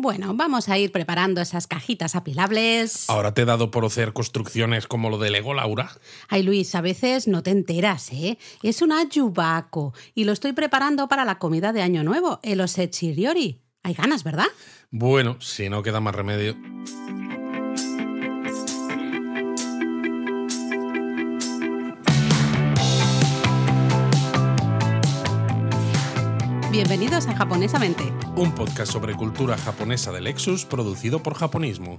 Bueno, vamos a ir preparando esas cajitas apilables. Ahora te he dado por hacer construcciones como lo de Lego, Laura. Ay, Luis, a veces no te enteras, ¿eh? Es un ayubaco y lo estoy preparando para la comida de Año Nuevo, el osechiriori. Hay ganas, ¿verdad? Bueno, si no queda más remedio. Bienvenidos a Japonesamente. Un podcast sobre cultura japonesa de Lexus producido por Japonismo.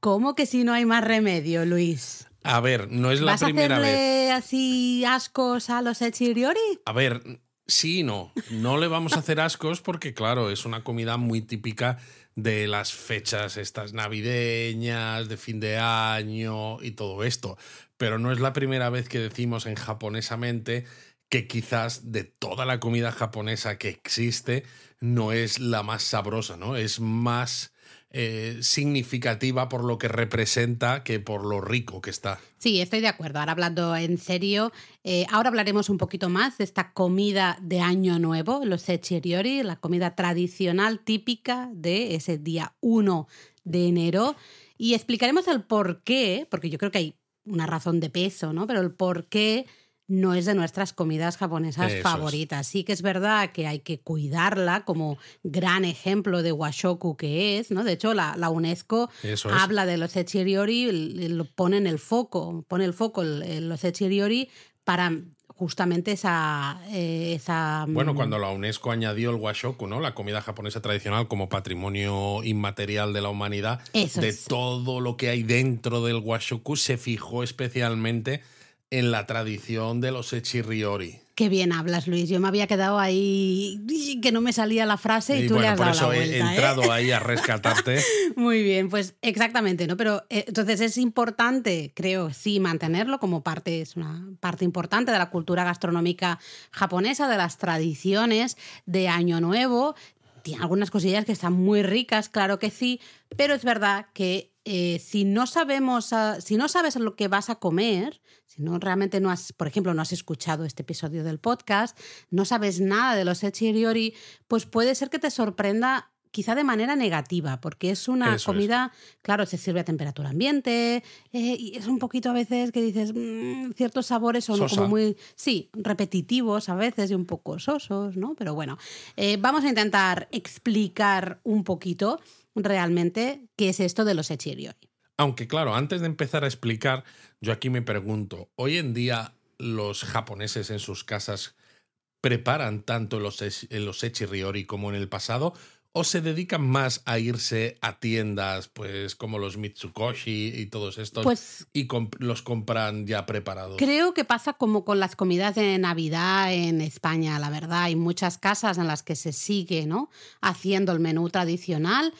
¿Cómo que si no hay más remedio, Luis? A ver, no es la ¿Vas primera a hacerle vez. así ascos a los echiriori? A ver, sí y no. No le vamos a hacer ascos porque, claro, es una comida muy típica de las fechas estas navideñas, de fin de año y todo esto. Pero no es la primera vez que decimos en japonesamente que quizás de toda la comida japonesa que existe no es la más sabrosa, ¿no? Es más eh, significativa por lo que representa que por lo rico que está. Sí, estoy de acuerdo. Ahora hablando en serio, eh, ahora hablaremos un poquito más de esta comida de Año Nuevo, los echiriori, la comida tradicional típica de ese día 1 de enero. Y explicaremos el por qué, porque yo creo que hay una razón de peso, ¿no? Pero el por qué no es de nuestras comidas japonesas Eso es. favoritas. Sí que es verdad que hay que cuidarla como gran ejemplo de washoku que es, ¿no? De hecho, la, la UNESCO Eso es. habla de los echiriori, lo pone en el foco, pone el foco el- los echiriori para justamente esa... eh, esa Bueno, mm, cuando la UNESCO añadió el washoku, ¿no? La comida japonesa tradicional como patrimonio inmaterial de la humanidad, Eso de es. todo lo que hay dentro del washoku se fijó especialmente en la tradición de los echiriori. Qué bien hablas, Luis. Yo me había quedado ahí que no me salía la frase y, Y tú le has por dado eso la he vuelta. ¿eh? entrado ahí a rescatarte. Muy bien, pues exactamente, ¿no? Pero eh, entonces es importante, creo, sí, mantenerlo como parte, es una parte importante de la cultura gastronómica japonesa, de las tradiciones de Año Nuevo. Tiene algunas cosillas que están muy ricas, claro que sí, pero es verdad que eh, si no sabemos, si no sabes lo que vas a comer, si no realmente no has, por ejemplo, no has escuchado este episodio del podcast, no sabes nada de los echiriori, pues puede ser que te sorprenda quizá de manera negativa, porque es una Eso es. comida, claro, se sirve a temperatura ambiente, eh, y es un poquito a veces que dices, mm, ciertos sabores son Sosa. como muy, sí, repetitivos a veces y un poco sosos, ¿no? Pero bueno, eh, vamos a intentar explicar un poquito realmente qué es esto de los echiriori. Aunque claro, antes de empezar a explicar, yo aquí me pregunto, hoy en día los japoneses en sus casas preparan tanto los, echi- los echiriori como en el pasado o se dedican más a irse a tiendas pues como los Mitsukoshi y todos estos Pues y comp- los compran ya preparados? Creo que pasa como con las comidas de Navidad en España, la verdad. Hay muchas casas en las que se sigue ¿no? haciendo el menú tradicional.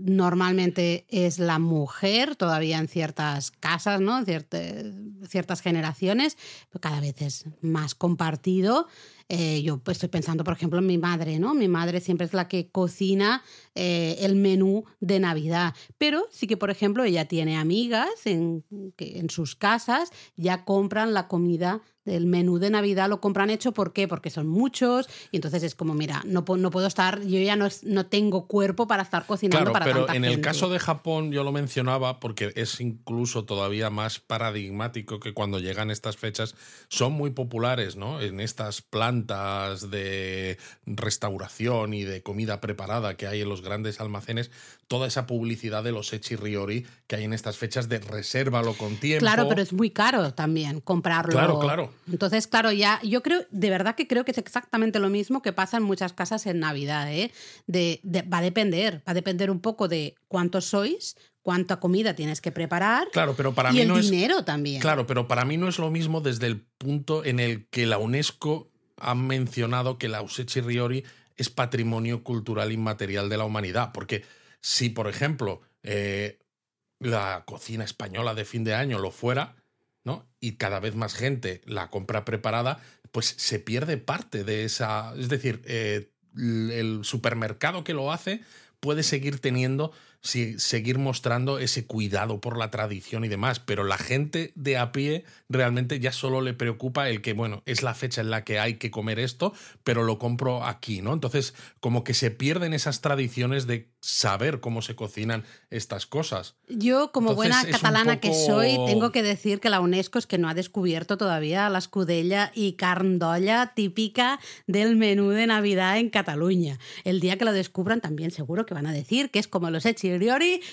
Normalmente es la mujer, todavía en ciertas casas, ¿no? Ciertas generaciones, cada vez es más compartido. Eh, yo pues, estoy pensando, por ejemplo, en mi madre, ¿no? Mi madre siempre es la que cocina eh, el menú de Navidad. Pero sí que, por ejemplo, ella tiene amigas en, que en sus casas, ya compran la comida del menú de Navidad, lo compran hecho. ¿Por qué? Porque son muchos y entonces es como, mira, no, no puedo estar, yo ya no, es- no tengo cuerpo para estar cocinando Claro, para pero tanta en el caso de Japón yo lo mencionaba porque es incluso todavía más paradigmático que cuando llegan estas fechas son muy populares, ¿no? En estas plantas de restauración y de comida preparada que hay en los grandes almacenes, toda esa publicidad de los echiriori que hay en estas fechas de resérvalo con tiempo. Claro, pero es muy caro también comprarlo. Claro, claro. Entonces, claro, ya yo creo, de verdad que creo que es exactamente lo mismo que pasa en muchas casas en Navidad, ¿eh? De, de- va a depender, va a depender un poco de cuántos sois, cuánta comida tienes que preparar Claro, pero para y mí el no es dinero también. Claro, pero para mí no es lo mismo desde el punto en el que la UNESCO ha mencionado que la Usechiriori es patrimonio cultural inmaterial de la humanidad. Porque si, por ejemplo, eh, la cocina española de fin de año lo fuera. Y cada vez más gente la compra preparada, pues se pierde parte de esa. Es decir, eh, el supermercado que lo hace puede seguir teniendo seguir mostrando ese cuidado por la tradición y demás, pero la gente de a pie realmente ya solo le preocupa el que, bueno, es la fecha en la que hay que comer esto, pero lo compro aquí, ¿no? Entonces, como que se pierden esas tradiciones de saber cómo se cocinan estas cosas. Yo, como buena catalana que soy, tengo que decir que la UNESCO es que no ha descubierto todavía la escudella y carndolla típica del menú de Navidad en Cataluña. El día que lo descubran también seguro que van a decir que es como los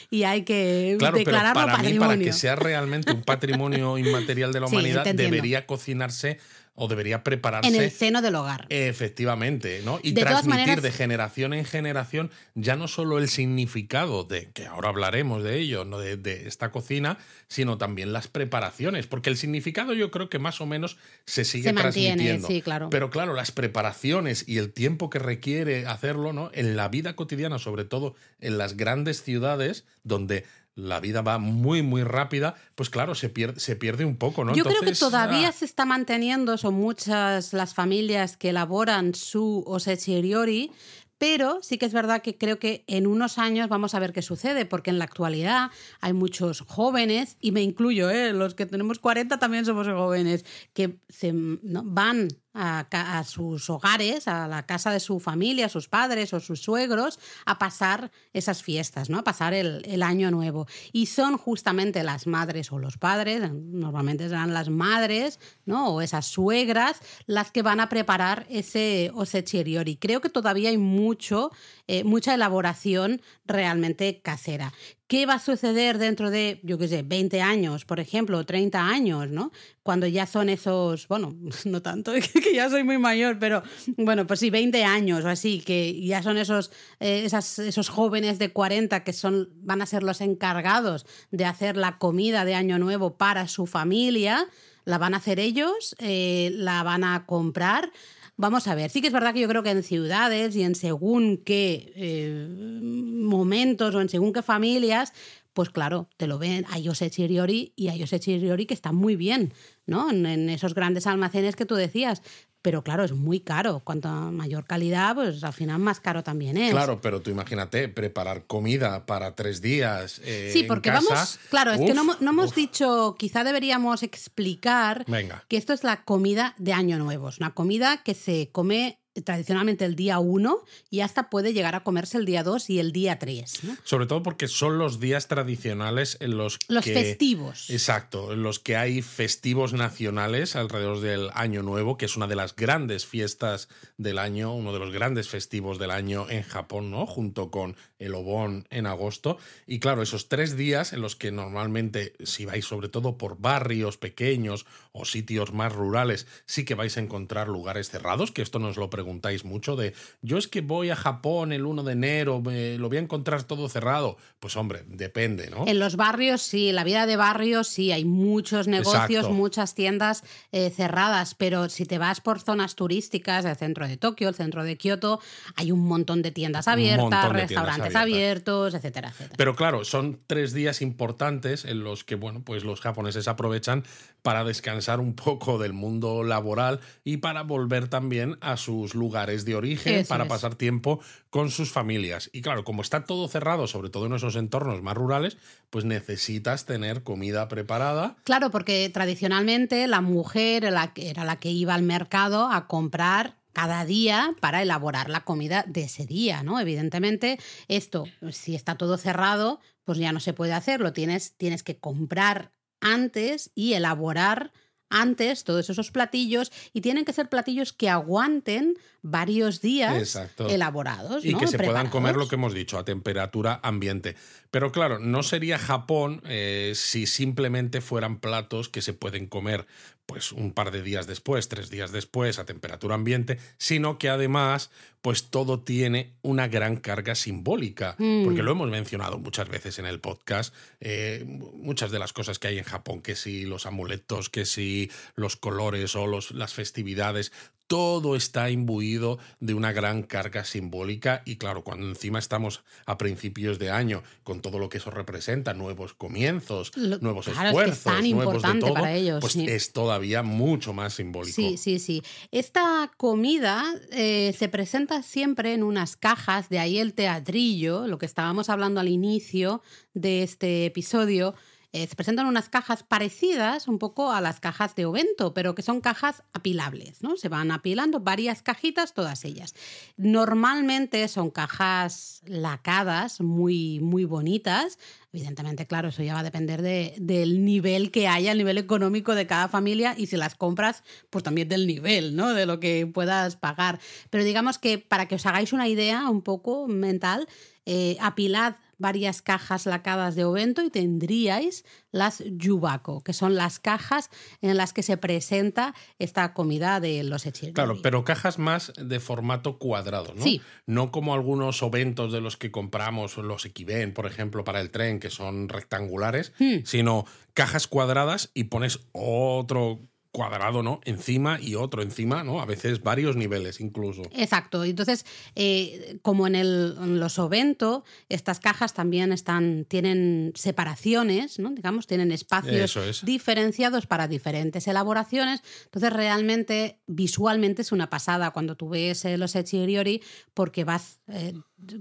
y hay que declararlo para patrimonio. Mí, para que sea realmente un patrimonio inmaterial de la humanidad, debería cocinarse o debería prepararse. En el seno del hogar. Efectivamente, ¿no? Y transmitir de generación en generación ya no solo el significado de, que ahora hablaremos de ello, ¿no? de, de, esta cocina, sino también las preparaciones, porque el significado yo creo que más o menos se sigue se mantiene, transmitiendo. Sí, claro. Pero claro, las preparaciones y el tiempo que requiere hacerlo, ¿no? En la vida cotidiana, sobre todo en las grandes ciudades, donde la vida va muy, muy rápida, pues claro, se pierde, se pierde un poco, ¿no? Yo creo que todavía ah. se está manteniendo, son muchas las familias que elaboran su osechiriori, pero sí que es verdad que creo que en unos años vamos a ver qué sucede, porque en la actualidad hay muchos jóvenes, y me incluyo, ¿eh? los que tenemos 40 también somos jóvenes, que se, van a, sus hogares, a la casa de su familia, sus padres o sus suegros, a pasar esas fiestas, ¿no? A pasar el, el, año nuevo. Y son justamente las madres o los padres, normalmente serán las madres, ¿no? O esas suegras, las que van a preparar ese osechiriori. Creo que todavía hay mucho, eh, mucha elaboración realmente casera. ¿Qué va a suceder dentro de, yo qué sé, 20 años, por ejemplo, o 30 años, ¿no? Cuando ya son esos, bueno, no tanto, que ya soy muy mayor, pero bueno, pues sí, 20 años o así, que ya son esos, eh, esos jóvenes de 40 que son, van a ser los encargados de hacer la comida de Año Nuevo para su familia, la van a hacer ellos, eh, la van a comprar. Vamos a ver, sí que es verdad que yo creo que en ciudades y en según qué eh, momentos o en según qué familias, pues claro, te lo ven a Yose Chiriori y a Yose Chiriori que está muy bien, ¿no? En, esos grandes almacenes que tú decías. Pero claro, es muy caro. Cuanto mayor calidad, pues al final más caro también es. Claro, pero tú imagínate preparar comida para tres días. Eh, sí, porque vamos. Claro, es que no, no hemos dicho, quizá deberíamos explicar que esto es la comida de Año Nuevo. Es una comida que se come tradicionalmente el día 1 y hasta puede llegar a comerse el día 2 y el día 3. Sobre todo porque son los días tradicionales en los, los festivos. Exacto, en los que hay festivos nacionales alrededor del Año Nuevo, que es una de las grandes fiestas del año, uno de los grandes festivos del año en Japón, ¿no? Junto con el Obon en agosto. Y claro, esos tres días en los que normalmente, si vais sobre todo por barrios pequeños o sitios más rurales, sí que vais a encontrar lugares cerrados, que esto nos lo preguntáis mucho de, yo es que voy a Japón el 1 de enero, me, lo voy a encontrar todo cerrado. Pues hombre, depende, ¿no? En los barrios sí, la vida de barrios sí, hay muchos negocios, muchas tiendas eh, cerradas, pero si te vas por zonas turísticas, el centro de Tokio, el centro de Kioto, hay un montón de tiendas abiertas, restaurantes abiertos, etcétera, etcétera. Pero claro, son tres días importantes en los que, bueno, pues los japoneses aprovechan para descansar un poco del mundo laboral y para volver también a sus lugares de origen, para pasar tiempo con sus familias. Y claro, como está todo cerrado, sobre todo en esos entornos más rurales, pues necesitas tener comida preparada. Claro, porque tradicionalmente la mujer era la que iba al mercado a comprar cada día para elaborar la comida de ese día, ¿no? Evidentemente, esto, si está todo cerrado, pues ya no se puede hacer, lo tienes, tienes que comprar antes y elaborar antes todos esos platillos y tienen que ser platillos que aguanten varios días elaborados. Y que se puedan comer lo que hemos dicho, a temperatura ambiente. Pero claro, no sería Japón eh, si simplemente fueran platos que se pueden comer pues un par de días después, tres días después, a temperatura ambiente, sino que además, pues todo tiene una gran carga simbólica, porque mm. lo hemos mencionado muchas veces en el podcast, eh, muchas de las cosas que hay en Japón, que si los amuletos, que si los colores o los, las festividades, todo está imbuido de una gran carga simbólica y claro, cuando encima estamos a principios de año con todo lo que eso representa, nuevos comienzos, nuevos esfuerzos, nuevos de todo, para ellos, pues es todavía mucho más simbólico. Sí, sí, sí. Esta comida eh, se presenta siempre en unas cajas, de ahí el teatrillo, lo que estábamos hablando al inicio de este episodio eh, se presentan unas cajas parecidas un poco a las cajas de Ovento, pero que son cajas apilables, ¿no? Se van apilando varias cajitas, todas ellas. Normalmente son cajas lacadas, muy, muy bonitas. Evidentemente, claro, eso ya va a depender del nivel que haya, el nivel económico de cada familia y si las compras, pues también del nivel, ¿no? De lo que puedas pagar. Pero digamos que para que os hagáis una idea un poco mental, eh, apilad varias cajas lacadas de Ovento y tendríais las Yubaco, que son las cajas en las que se presenta esta comida de los hechizos. Claro, pero cajas más de formato cuadrado, ¿no? Sí. No como algunos Oventos de los que compramos, los Equiven, por ejemplo, para el tren, que son rectangulares, Hmm. sino cajas cuadradas y pones otro cuadrado, ¿no? Encima y otro encima, ¿no? A veces varios niveles incluso. Exacto. Entonces, eh, como en, el, en los Ovento, estas cajas también están, tienen separaciones, ¿no? Digamos, tienen espacios es. diferenciados para diferentes elaboraciones. Entonces, realmente, visualmente es una pasada cuando tú ves eh, los Echiriori, porque vas, eh,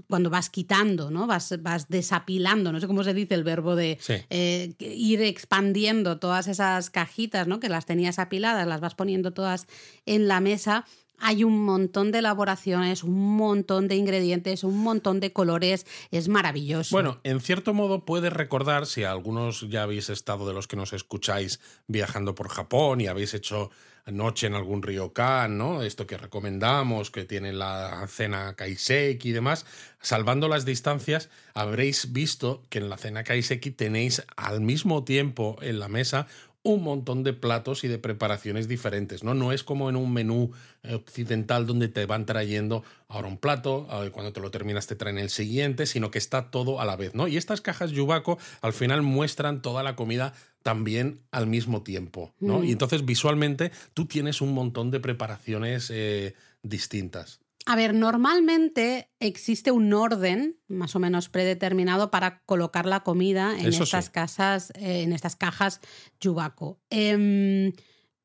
cuando vas quitando, ¿no? Vas, vas desapilando, no sé cómo se dice el verbo de Sí. eh, ir expandiendo todas esas cajitas, ¿no? Que las tenías apiladas, las vas poniendo todas en la mesa. Hay un montón de elaboraciones, un montón de ingredientes, un montón de colores. Es maravilloso. Bueno, en cierto modo puedes recordar, si algunos ya habéis estado de los que nos escucháis viajando por Japón y habéis hecho noche en algún ryokan, ¿no? Esto que recomendamos, que tiene la cena kaiseki y demás, salvando las distancias, habréis visto que en la cena kaiseki tenéis al mismo tiempo en la mesa un montón de platos y de preparaciones diferentes, ¿no? No es como en un menú eh, occidental donde te van trayendo ahora un plato, eh, cuando te lo terminas te traen el siguiente, sino que está todo a la vez, ¿no? Y estas cajas Yubaco al final muestran toda la comida también al mismo tiempo, ¿no? Mm. Y entonces visualmente tú tienes un montón de preparaciones eh, distintas. A ver, normalmente existe un orden más o menos predeterminado para colocar la comida en Eso estas sí. casas, eh, en estas cajas Yubaco. Em,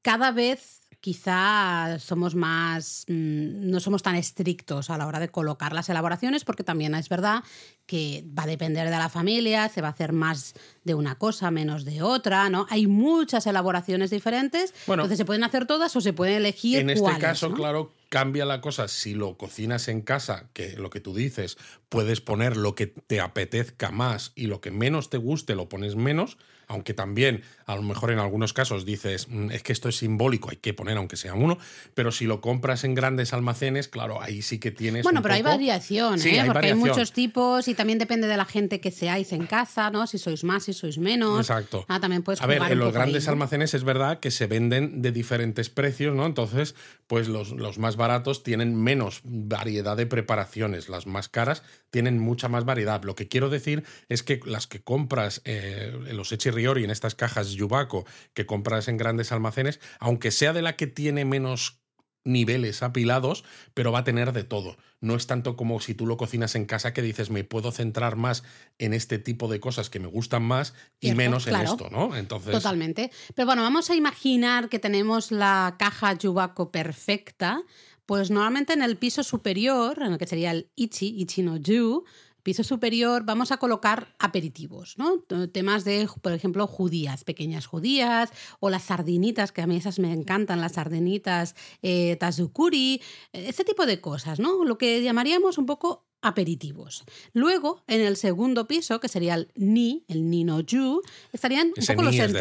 cada vez quizá somos más, mm, no somos tan estrictos a la hora de colocar las elaboraciones, porque también es verdad que va a depender de la familia, se va a hacer más de una cosa, menos de otra, ¿no? Hay muchas elaboraciones diferentes, Bueno, entonces se pueden hacer todas o se pueden elegir En este cuáles, caso, ¿no? claro, cambia la cosa. Si lo cocinas en casa, que lo que tú dices, puedes poner lo que te apetezca más y lo que menos te guste lo pones menos, aunque también a lo mejor en algunos casos dices, "Mm, es que esto es simbólico, hay que poner aunque sea uno, pero si lo compras en grandes almacenes, claro, ahí sí que tienes... Bueno, un pero hay variación, Sí, ¿eh? hay porque hay muchos tipos y también depende de la gente que seáis en casa, ¿no? Si sois más, si sois menos. Exacto. Ah, también puedes A ver, en los ahí, grandes ¿no? almacenes es verdad que se venden de diferentes precios, ¿no? Entonces, pues los, los más baratos tienen menos variedad de preparaciones, las más caras tienen mucha más variedad. Lo que quiero decir es que las que compras eh, en los Echiriori, en estas cajas Yubaco, que compras en grandes almacenes, aunque sea de la que tiene menos niveles apilados, pero va a tener de todo. No es tanto como si tú lo cocinas en casa que dices, me puedo centrar más en este tipo de cosas que me gustan más y Cierto, menos claro. en esto, ¿no? Entonces, Totalmente. Pero bueno, vamos a imaginar que tenemos la caja Yubaco perfecta. Pues normalmente en el piso superior, en el que sería el Ichi, Ichi no Yu, piso superior, vamos a colocar aperitivos, ¿no? Temas de, por ejemplo, judías, pequeñas judías, o las sardinitas, que a mí esas me encantan, las sardinitas eh, tazukuri, eh, este tipo de cosas, ¿no? Lo que llamaríamos un poco aperitivos. Luego, en el segundo piso, que sería el ni, el ni no yu, estarían un Ese poco los ni es de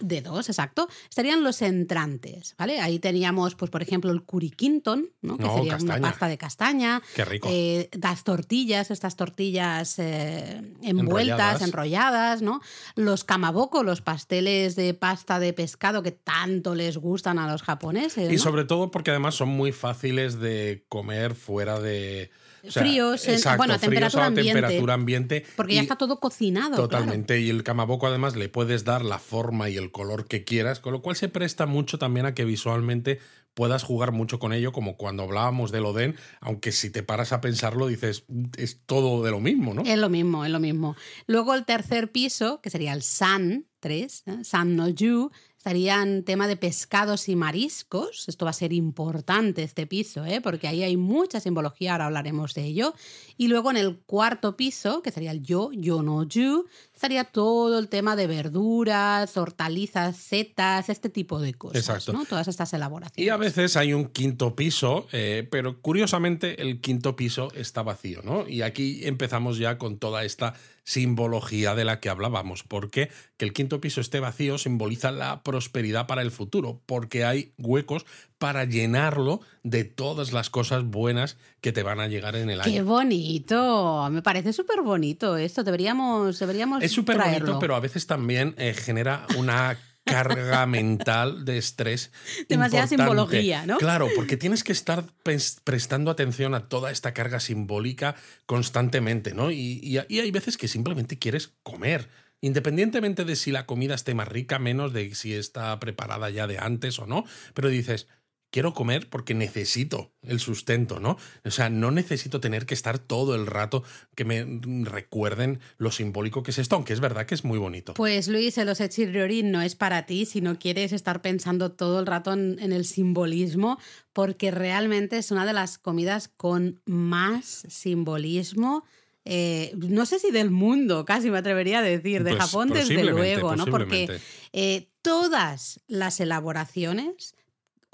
de dos, exacto. Estarían los entrantes, ¿vale? Ahí teníamos, pues, por ejemplo, el curiquinton, ¿no? Que No, sería castaña. una pasta de castaña. Qué rico. Eh, las tortillas, estas tortillas eh, envueltas, Enrolladas. enrolladas, ¿no? Los kamaboko, los pasteles de pasta de pescado que tanto les gustan a los japoneses. y ¿no? sobre todo porque además son muy fáciles de comer fuera de... o sea, Fríos, exacto, bueno, a fríos temperatura ambiente. temperatura ambiente. Porque ya está todo cocinado. Totalmente. Y el kamaboko además le puedes dar la forma y el color que quieras, con lo cual se presta mucho también a que visualmente puedas jugar mucho con ello, como cuando hablábamos del Oden, aunque si te paras a pensarlo dices, es todo de lo mismo, ¿no? Es lo mismo, es lo mismo. Luego el tercer piso, que sería el San 3, ¿eh? San no Yu, estarían tema de pescados y mariscos. Esto va a ser importante este piso, ¿eh? porque ahí hay mucha simbología, ahora hablaremos de ello. Y luego en el cuarto piso, que sería el yo, yo no you, estaría todo el tema de verduras, hortalizas, setas, este tipo de cosas. Exacto. ¿no? Todas estas elaboraciones. Y a veces hay un quinto piso, eh, pero curiosamente el quinto piso está vacío, ¿no? Y aquí empezamos ya con toda esta simbología de la que hablábamos, porque que el quinto piso esté vacío simboliza la prosperidad para el futuro, porque hay huecos para llenarlo de todas las cosas buenas que te van a llegar en el año. ¡Qué bonito! Me parece súper bonito esto, deberíamos, deberíamos Es súper bonito, pero a veces también eh, genera una carga mental de estrés. Demasiada simbología, ¿no? Claro, porque tienes que estar prestando atención a toda esta carga simbólica constantemente, ¿no? Y, y, hay veces que simplemente quieres comer. Independientemente de si la comida esté más rica, menos de si está preparada ya de antes o no, pero dices, quiero comer porque necesito el sustento, ¿no? O sea, no necesito tener que estar todo el rato que me recuerden lo simbólico que es esto, aunque es verdad que es muy bonito. Pues Luis, el osechiriori no es para ti si no quieres estar pensando todo el rato en, el simbolismo, porque realmente es una de las comidas con más simbolismo. Eh, no sé si del mundo, casi me atrevería a decir, de pues Japón desde luego, ¿no? Porque eh, todas las elaboraciones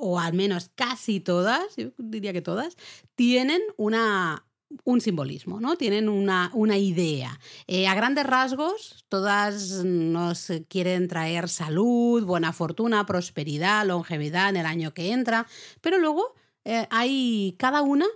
o al menos casi todas, yo diría que todas, tienen una, un simbolismo, ¿no? Tienen una, una idea. Eh, a grandes rasgos, todas nos quieren traer salud, buena fortuna, prosperidad, longevidad en el año que entra, pero luego eh, hay cada una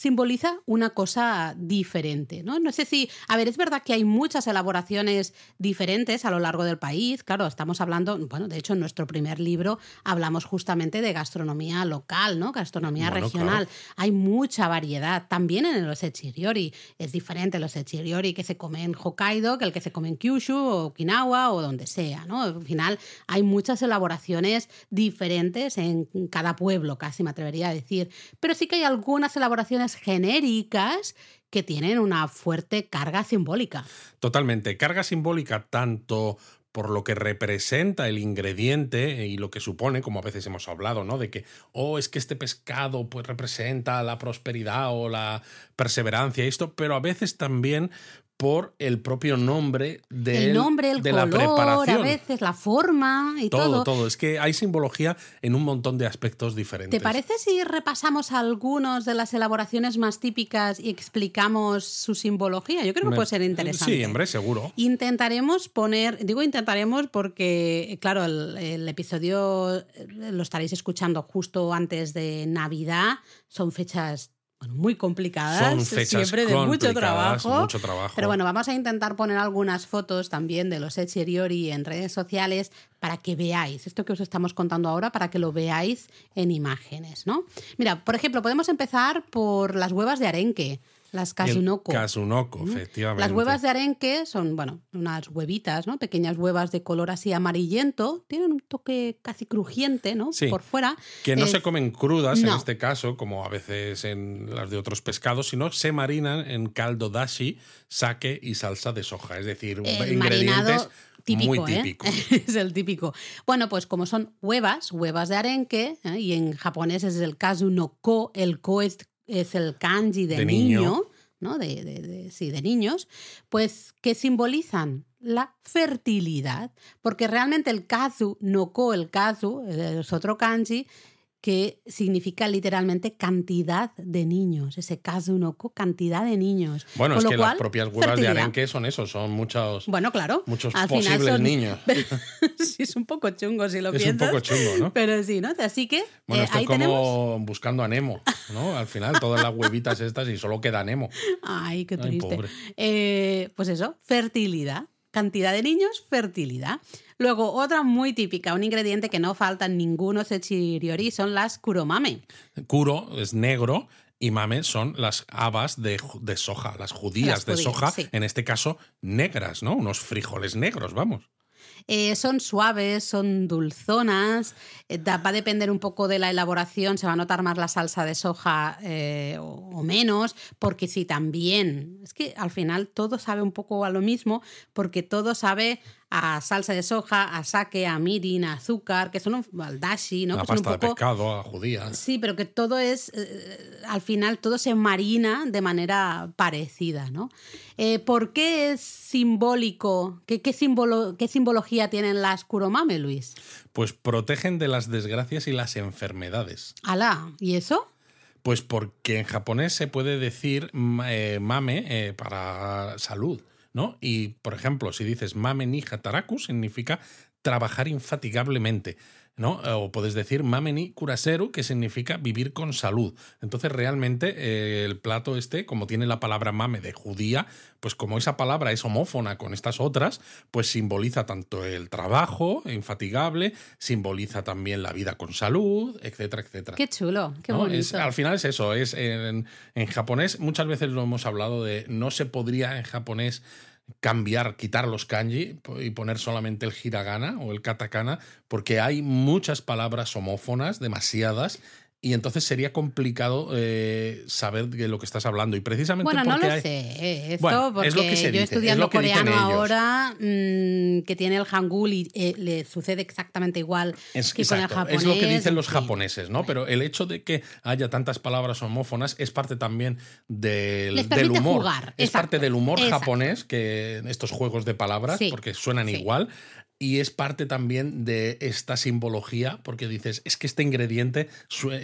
simboliza una cosa diferente, ¿no? No sé si, a ver, es verdad que hay muchas elaboraciones diferentes a lo largo del país, claro, estamos hablando, bueno, de hecho en nuestro primer libro hablamos justamente de gastronomía local, ¿no? Gastronomía regional. Hay mucha variedad, también en los echiriori, es diferente los echiriori que se come en Hokkaido que el que se come en Kyushu o Okinawa o donde sea, ¿no? Al final hay muchas elaboraciones diferentes en cada pueblo, casi me atrevería a decir, pero sí que hay algunas elaboraciones genéricas que tienen una fuerte carga simbólica. Totalmente, carga simbólica tanto por lo que representa el ingrediente y lo que supone, como a veces hemos hablado, ¿no? De que, oh, es que este pescado pues representa la prosperidad o la perseverancia y esto, pero a veces también por el propio nombre de, el nombre, el de color, la preparación. A veces la forma y todo, todo. Todo, Es que hay simbología en un montón de aspectos diferentes. ¿Te parece si repasamos algunos de las elaboraciones más típicas y explicamos su simbología? Yo creo que puede ser interesante. Sí, hombre, seguro. Intentaremos poner, digo intentaremos porque, claro, el episodio lo estaréis escuchando justo antes de Navidad. Son fechas muy complicadas, siempre de mucho trabajo, mucho trabajo. Pero bueno, vamos a intentar poner algunas fotos también de los Echeriori en redes sociales para que veáis esto que os estamos contando ahora, para que lo veáis en imágenes, ¿no? Mira, por ejemplo, podemos empezar por las huevas de arenque. Las Kazunoko. Kazunoko, efectivamente. Las huevas de arenque son, bueno, unas huevitas, ¿no? Pequeñas huevas de color así amarillento. Tienen un toque casi crujiente, ¿no? Sí. Por fuera. Que no se comen crudas en este caso, como a veces en las de otros pescados, sino se marinan en caldo dashi, sake y salsa de soja. Es decir, ingredientes. Típico, muy ¿eh? es el típico. Bueno, pues como son huevas, huevas de arenque, ¿eh? y en japonés es el kazu no ko, el ko es es el kanji de, niño, ¿no? De, sí, de niños, pues que simbolizan la fertilidad, porque realmente el kazu, no ko, el kazu, es otro kanji, que significa literalmente cantidad de niños, ese Kazunoko, cantidad de niños. Bueno, es que las propias huevas de arenque son eso, son muchos, bueno, claro, muchos posibles niños. sí, es un poco chungo si lo es piensas. Es un poco chungo, ¿no? Pero sí, ¿no? Así que bueno, eh, esto ahí es como tenemos... buscando a Nemo, ¿no? Al final, todas las huevitas estas y solo queda Nemo. Ay, qué triste. eh, pues eso, fertilidad. Cantidad de niños, fertilidad. Luego, otra muy típica, un ingrediente que no falta en ninguno sechiriori son las kuromame. Kuro es negro y mame son las habas de, soja, las judías, de soja, en este caso negras, ¿no? Unos frijoles negros, vamos. Eh, son suaves, son dulzonas, eh, va a depender un poco de la elaboración, se va a notar más la salsa de soja eh, o, o, menos, porque sí, también, es que al final todo sabe un poco a lo mismo, porque todo sabe a salsa de soja, a sake, a mirin, a azúcar, que son un, al dashi, ¿no? La que son pasta un poco, de pescado, a judía. Sí, pero que todo es, eh, al final, todo se marina de manera parecida, ¿no? Eh, ¿Por qué es simbólico? ¿Qué, qué, simbolo, ¿Qué simbología tienen las kuromame, Luis? Pues protegen de las desgracias y las enfermedades. ¿Alá? ¿Y eso? Pues porque en japonés se puede decir eh, mame eh, para salud. ¿No? Y, por ejemplo, si dices mame ni hataraku, significa trabajar infatigablemente. ¿No? O puedes decir mame ni kuraseru, que significa vivir con salud. Entonces, realmente, eh, el plato este, como tiene la palabra mame de judía, pues como esa palabra es homófona con estas otras, pues simboliza tanto el trabajo infatigable, simboliza también la vida con salud, etcétera, etcétera. Qué chulo, qué ¿no? bonito. Es, al final es eso, es en, en japonés, muchas veces lo hemos hablado de no se podría en japonés cambiar, quitar los kanji y poner solamente el hiragana o el katakana, porque hay muchas palabras homófonas, demasiadas, y entonces sería complicado eh, saber de lo que estás hablando. Y precisamente bueno, porque no lo hay... sé, esto Bueno, porque es lo que se yo estudiando es coreano ahora, mmm, que tiene el hangul y eh, le sucede exactamente igual Es, que con el exacto, japonés. es lo que dicen en los japoneses, ¿no? Pero el hecho de que haya tantas palabras homófonas es parte también del, del humor. jugar, Es exacto, parte del humor exacto. japonés, que estos juegos de palabras, Sí, porque suenan sí. igual. Y es parte también de esta simbología, porque dices, es que este ingrediente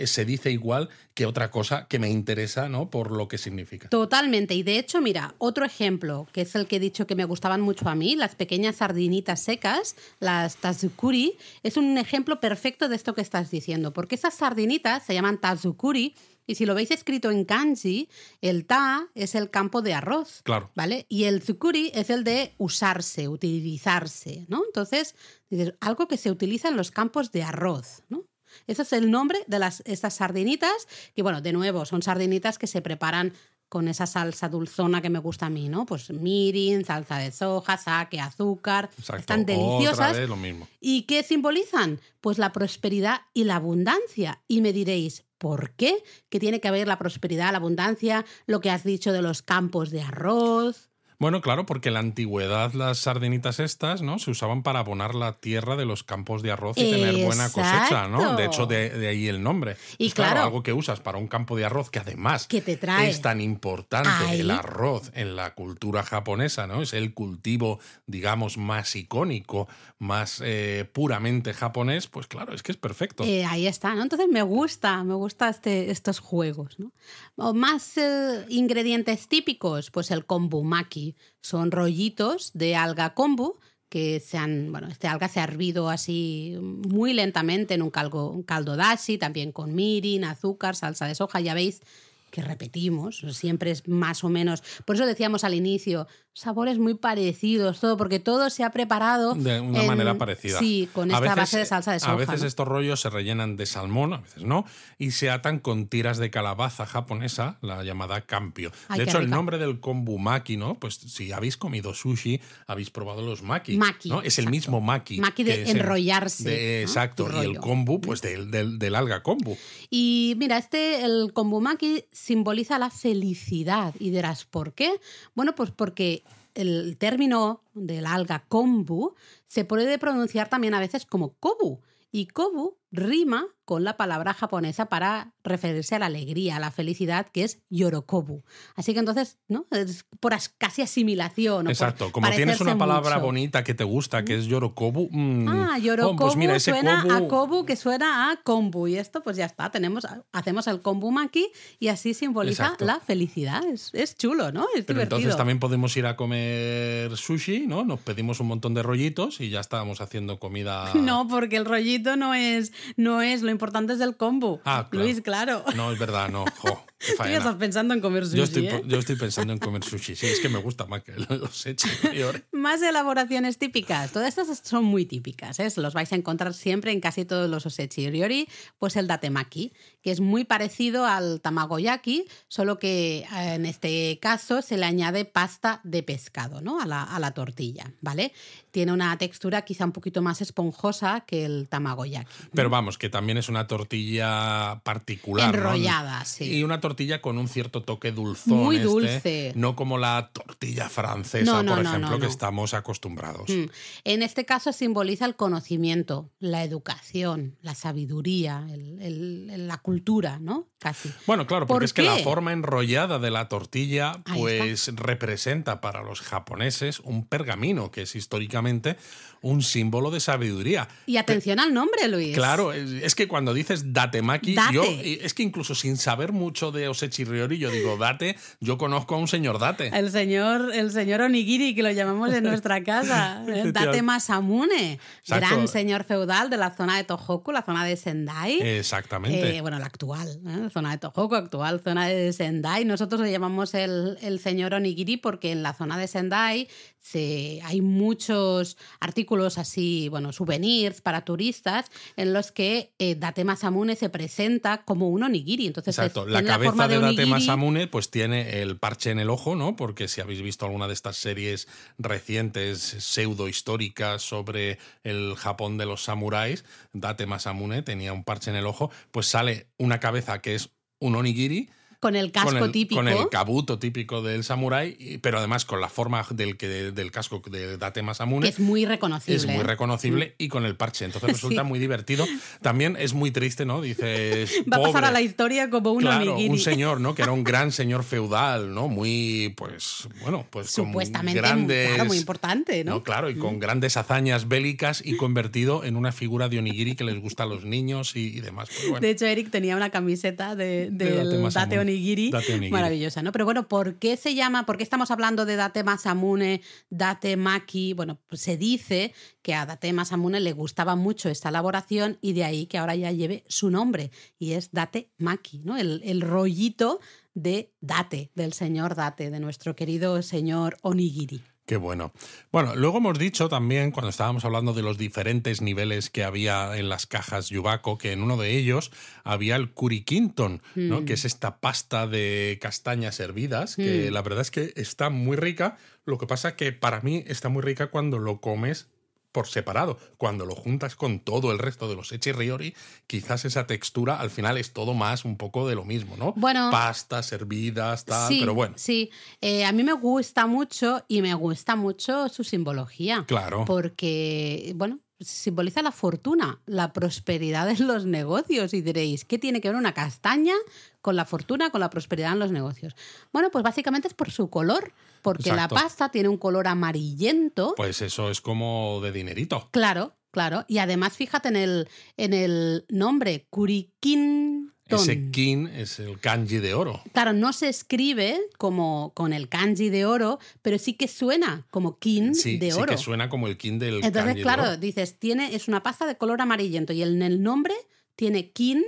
se dice igual que otra cosa que me interesa, ¿no? Por lo que significa. Totalmente. Y de hecho, mira, otro ejemplo, que es el que he dicho que me gustaban mucho a mí, las pequeñas sardinitas secas, las tazukuri, es un ejemplo perfecto de esto que estás diciendo, porque esas sardinitas se llaman tazukuri y si lo veis escrito en kanji, el ta es el campo de arroz. Claro. ¿Vale? Y el tsukuri es el de usarse, utilizarse, ¿no? Entonces, dices, algo que se utiliza en los campos de arroz, ¿no? Ese es el nombre de las, estas sardinitas, que bueno, de nuevo, son sardinitas que se preparan con esa salsa dulzona que me gusta a mí, ¿no? Pues mirin, salsa de soja, sake, azúcar. Exacto. Están Otra deliciosas. vez lo mismo. ¿Y qué simbolizan? Pues la prosperidad y la abundancia. Y me diréis, ¿por qué? Que tiene que haber la prosperidad, la abundancia, lo que has dicho de los campos de arroz. Bueno, claro, porque en la antigüedad las sardinitas estas, ¿no? Se usaban para abonar la tierra de los campos de arroz y tener buena cosecha, ¿no? De hecho, de, de ahí el nombre. Y Pues claro, claro. algo que usas para un campo de arroz que además Que te trae. es tan importante el arroz en la cultura japonesa, ¿no? Es el cultivo, digamos, más icónico, más eh, puramente japonés, pues claro, es que es perfecto. Eh, ahí está, ¿no? Entonces me gusta, me gusta este, estos juegos, ¿no? O más eh, ingredientes típicos, pues el kombumaki. Son rollitos de alga kombu que se han, bueno, este alga se ha hervido así muy lentamente en un caldo, un caldo dashi, también con mirin, azúcar, salsa de soja, ya veis que repetimos, siempre es más o menos. Por eso decíamos al inicio, sabores muy parecidos, todo, porque todo se ha preparado De una en- manera parecida. Sí, con A esta veces- base de salsa de soja. A veces ¿no? estos rollos se rellenan de salmón, a veces no, y se atan con tiras de calabaza japonesa, la llamada campio. Ay, de hecho, el nombre del kombu maki, ¿no? Pues si habéis comido sushi, habéis probado los maki. Maki, ¿no? Es el mismo maki. Maki de el- enrollarse, de- ¿no? Exacto. Y Y, el kombu, pues del, del, del alga kombu. Y mira, este, el kombumaki simboliza la felicidad. Y dirás, ¿por qué? Bueno, pues porque el término del alga kombu se puede pronunciar también a veces como kobu. Y kobu rima con la palabra japonesa para referirse a la alegría, a la felicidad, que es yorokobu. Así que entonces, ¿no? Es por as- casi asimilación. Exacto. Como tienes una palabra mucho. bonita que te gusta, que es yorokobu. mm, Ah, oh, Yorokobu pues mira, ese suena kobu- a kobu que suena a kombu. Y esto, pues ya está. Tenemos, hacemos el kombu maki y así simboliza Exacto. la felicidad. Es, es chulo, ¿no? Es Pero divertido. entonces también podemos ir a comer sushi, ¿no? Nos pedimos un montón de rollitos y ya estábamos haciendo comida. No, porque el rollito no es, no es, lo importante es el kombu. Ah, claro. Luis, claro. No, es verdad, no. jo. Tú ya estás pensando en comer sushi. Yo estoy, ¿eh? yo estoy pensando en comer sushi. Sí, es que me gusta más que los hechos. Más elaboraciones típicas. Todas estas son muy típicas. ¿eh? Los vais a encontrar siempre en casi todos los osechi ryori. Pues el datemaki, que es muy parecido al tamagoyaki, solo que eh, en este caso se le añade pasta de pescado ¿no? a, la, a la tortilla. ¿vale? Tiene una textura quizá un poquito más esponjosa que el tamagoyaki. Pero vamos, que también es una tortilla particular. ¿no? Enrollada, sí. Y una tortilla con un cierto toque dulzón. Muy este, dulce. no como la tortilla francesa, No, no, por no, ejemplo, que estamos acostumbrados. Mm. En este caso simboliza el conocimiento, la educación, la sabiduría, el- el- el- la cultura, ¿no? Casi. Bueno, claro, porque ¿Por es que la forma enrollada de la tortilla, Ahí pues representa para los japoneses un pergamino, que es históricamente un símbolo de sabiduría. Y atención al nombre, Luis. Claro, es, es que cuando dices datemaki, Date. yo es que incluso sin saber mucho de Osechi Ryori, yo digo date, yo conozco a un señor date. El señor, el señor Onigiri, que lo llamamos en nuestra casa. ¿eh? Date Masamune, Exacto. gran señor feudal de la zona de Tohoku, la zona de Sendai. Exactamente. Eh, bueno, la actual, ¿eh? zona de Tohoku, actual zona de Sendai. Nosotros le llamamos el, el señor Onigiri porque en la zona de Sendai se, hay muchos artículos así, bueno, souvenirs para turistas en los que eh, Date Masamune se presenta como un onigiri. Entonces, Exacto, es- la cabeza forma de, Date. Masamune pues tiene el parche en el ojo, ¿no? Porque si habéis visto alguna de estas series recientes pseudo históricas sobre el Japón de los samuráis, Date Masamune tenía un parche en el ojo, pues sale una cabeza que es un onigiri Con el casco con el, típico. con el kabuto típico del samurái, pero además con la forma del, que, del casco de Date Masamune. que es muy reconocible. Es muy ¿eh? reconocible y con el parche. Entonces resulta Sí. muy divertido. También es muy triste, ¿no? Dices. Va a pasar pobre. a la historia como un Claro, onigiri. un señor, ¿no? Que era un gran señor feudal, ¿no? Muy, pues, bueno, pues con Supuestamente, grandes... claro, muy importante, ¿no? Mm. No, claro, y con grandes hazañas bélicas y convertido en una figura de onigiri que les gusta a los niños y, y demás. Pues bueno. De hecho, Eric tenía una camiseta de, De Date Date, Masamune. Onigiri, Date Onigiri. maravillosa, ¿no? Pero bueno, ¿por qué se llama, por qué estamos hablando de Date Masamune, Date Maki? Bueno, pues se dice que a Date Masamune le gustaba mucho esta elaboración y de ahí que ahora ya lleve su nombre y es Date Maki, ¿no? El, el rollito de Date, del señor Date, de nuestro querido señor Onigiri. Qué bueno. Bueno, luego hemos dicho también, cuando estábamos hablando de los diferentes niveles que había en las cajas Yubaco, que en uno de ellos había el curiquinton, ¿no? Mm. que es esta pasta de castañas hervidas, que Mm. la verdad es que está muy rica. Lo que pasa que para mí está muy rica cuando lo comes por separado. Cuando lo juntas con todo el resto de los echirriori, quizás esa textura al final es todo más un poco de lo mismo, ¿no? Bueno. Pastas hervidas, tal, sí, pero bueno. Sí, Eh, a mí me gusta mucho y me gusta mucho su simbología. Claro. Porque, bueno, simboliza la fortuna, la prosperidad en los negocios. Y diréis, ¿qué tiene que ver una castaña con la fortuna, con la prosperidad en los negocios? Bueno, pues básicamente es por su color, porque Exacto. la pasta tiene un color amarillento. Pues eso es como de dinerito. Claro, claro. Y además, fíjate en el, en el nombre, Ese kin es el kanji de oro. Claro, no se escribe como con el kanji de oro, pero sí que suena como kin Sí, de sí oro. que suena como el kin del Entonces, kanji de claro, oro. dices, tiene, es una pasta de color amarillento y en el nombre tiene kin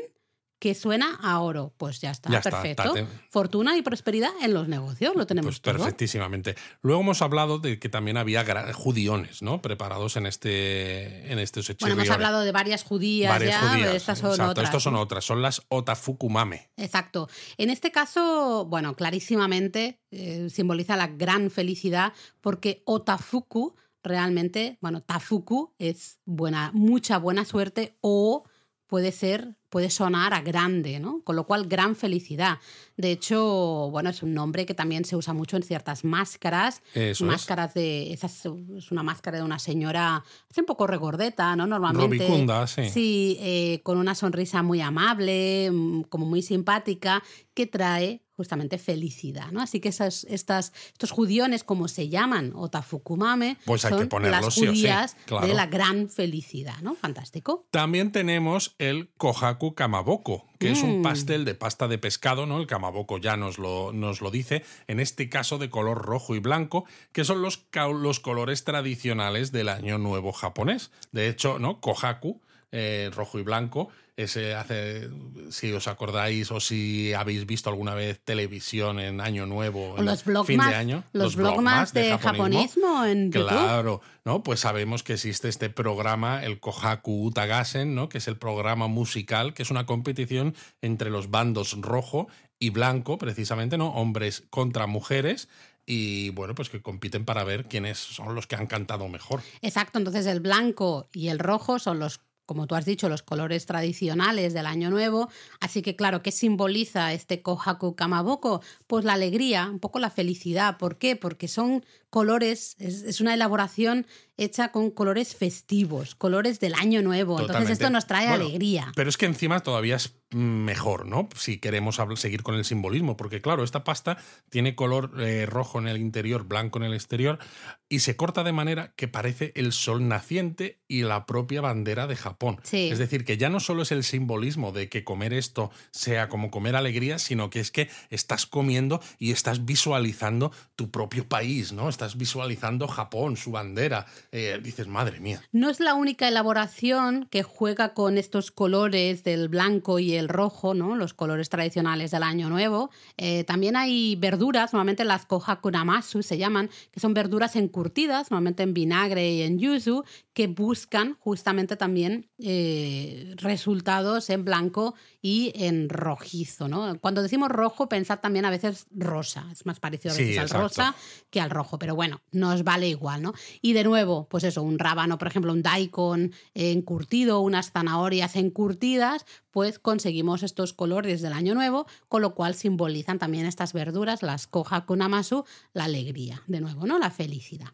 que suena a oro. Pues ya está, Ya perfecto. Fortuna y prosperidad en los negocios, lo tenemos Pues todo. perfectísimamente. Luego hemos hablado de que también había judiones, ¿no? Preparados en este en estos Bueno, hemos hablado de varias judías Varias ya, judías. estas son Exacto, otras. estos son otras, son las otafukumame. Exacto. En este caso, bueno, clarísimamente eh, simboliza la gran felicidad porque otafuku realmente, bueno, tafuku es buena, mucha buena suerte o puede ser, puede sonar a grande, ¿no? Con lo cual, gran felicidad. De hecho, bueno, es un nombre que también se usa mucho en ciertas máscaras. Eso es. máscaras de. Esa es, una máscara de una señora, es un poco regordeta, ¿no? Normalmente. Robicunda, sí. Sí, eh, con una sonrisa muy amable, mm, como muy simpática, que trae justamente felicidad, ¿no? Así que esas, estas, estos judiones, como se llaman, otafukumame, Pues hay que son ponerlos las sí o sí, judías claro. de la gran felicidad, ¿no? Fantástico. También tenemos el kohaku kamaboko, que es un Mm. pastel de pasta de pescado, ¿no? El kamaboko ya nos lo, nos lo dice, en este caso de color rojo y blanco, que son los, los colores tradicionales del año nuevo japonés. De hecho, ¿no? Kohaku eh, rojo y blanco. Ese hace, si os acordáis o si habéis visto alguna vez televisión en Año Nuevo, en los fin de año, los, blogmas de, japonismo, en YouTube. Claro, ¿no? Pues sabemos que existe este programa, el Kohaku Utagasen, ¿no? Que es el programa musical, que es una competición entre los bandos rojo y blanco, precisamente, ¿no? Hombres contra mujeres y bueno, pues que compiten para ver quiénes son los que han cantado mejor. Exacto, entonces el blanco y el rojo son los como tú has dicho, los colores tradicionales del Año Nuevo. Así que, claro, ¿qué simboliza este Kohaku Kamaboko? Pues la alegría, un poco la felicidad. ¿Por qué? Porque son colores, es, una elaboración hecha con colores festivos, colores del Año Nuevo. Entonces, esto nos trae alegría. Pero es que encima todavía es mejor, ¿no? Si queremos seguir con el simbolismo, porque claro, esta pasta tiene color eh, rojo en el interior, blanco en el exterior, y se corta de manera que parece el sol naciente y la propia bandera de Japón. Es decir, que ya no solo es el simbolismo de que comer esto sea como comer alegría, sino que es que estás comiendo y estás visualizando tu propio país, ¿no? Estás visualizando Japón, su bandera. Eh, dices, madre mía. No es la única elaboración que juega con estos colores del blanco y el rojo, ¿no? los colores tradicionales del Año Nuevo. Eh, también hay verduras, normalmente las kohakunamasu se llaman, que son verduras encurtidas, normalmente en vinagre y en yuzu, que buscan justamente también eh, resultados en blanco y en rojizo. ¿no? Cuando decimos rojo, pensad también a veces rosa. Es más parecido a veces al rosa que al rojo, pero bueno, nos vale igual. ¿no? Y de nuevo, pues eso, un rábano, por ejemplo, un daikon encurtido, unas zanahorias encurtidas, pues conseguimos estos colores del año nuevo, con lo cual simbolizan también estas verduras, las coja kunamasu, la alegría, de nuevo, ¿no? La felicidad.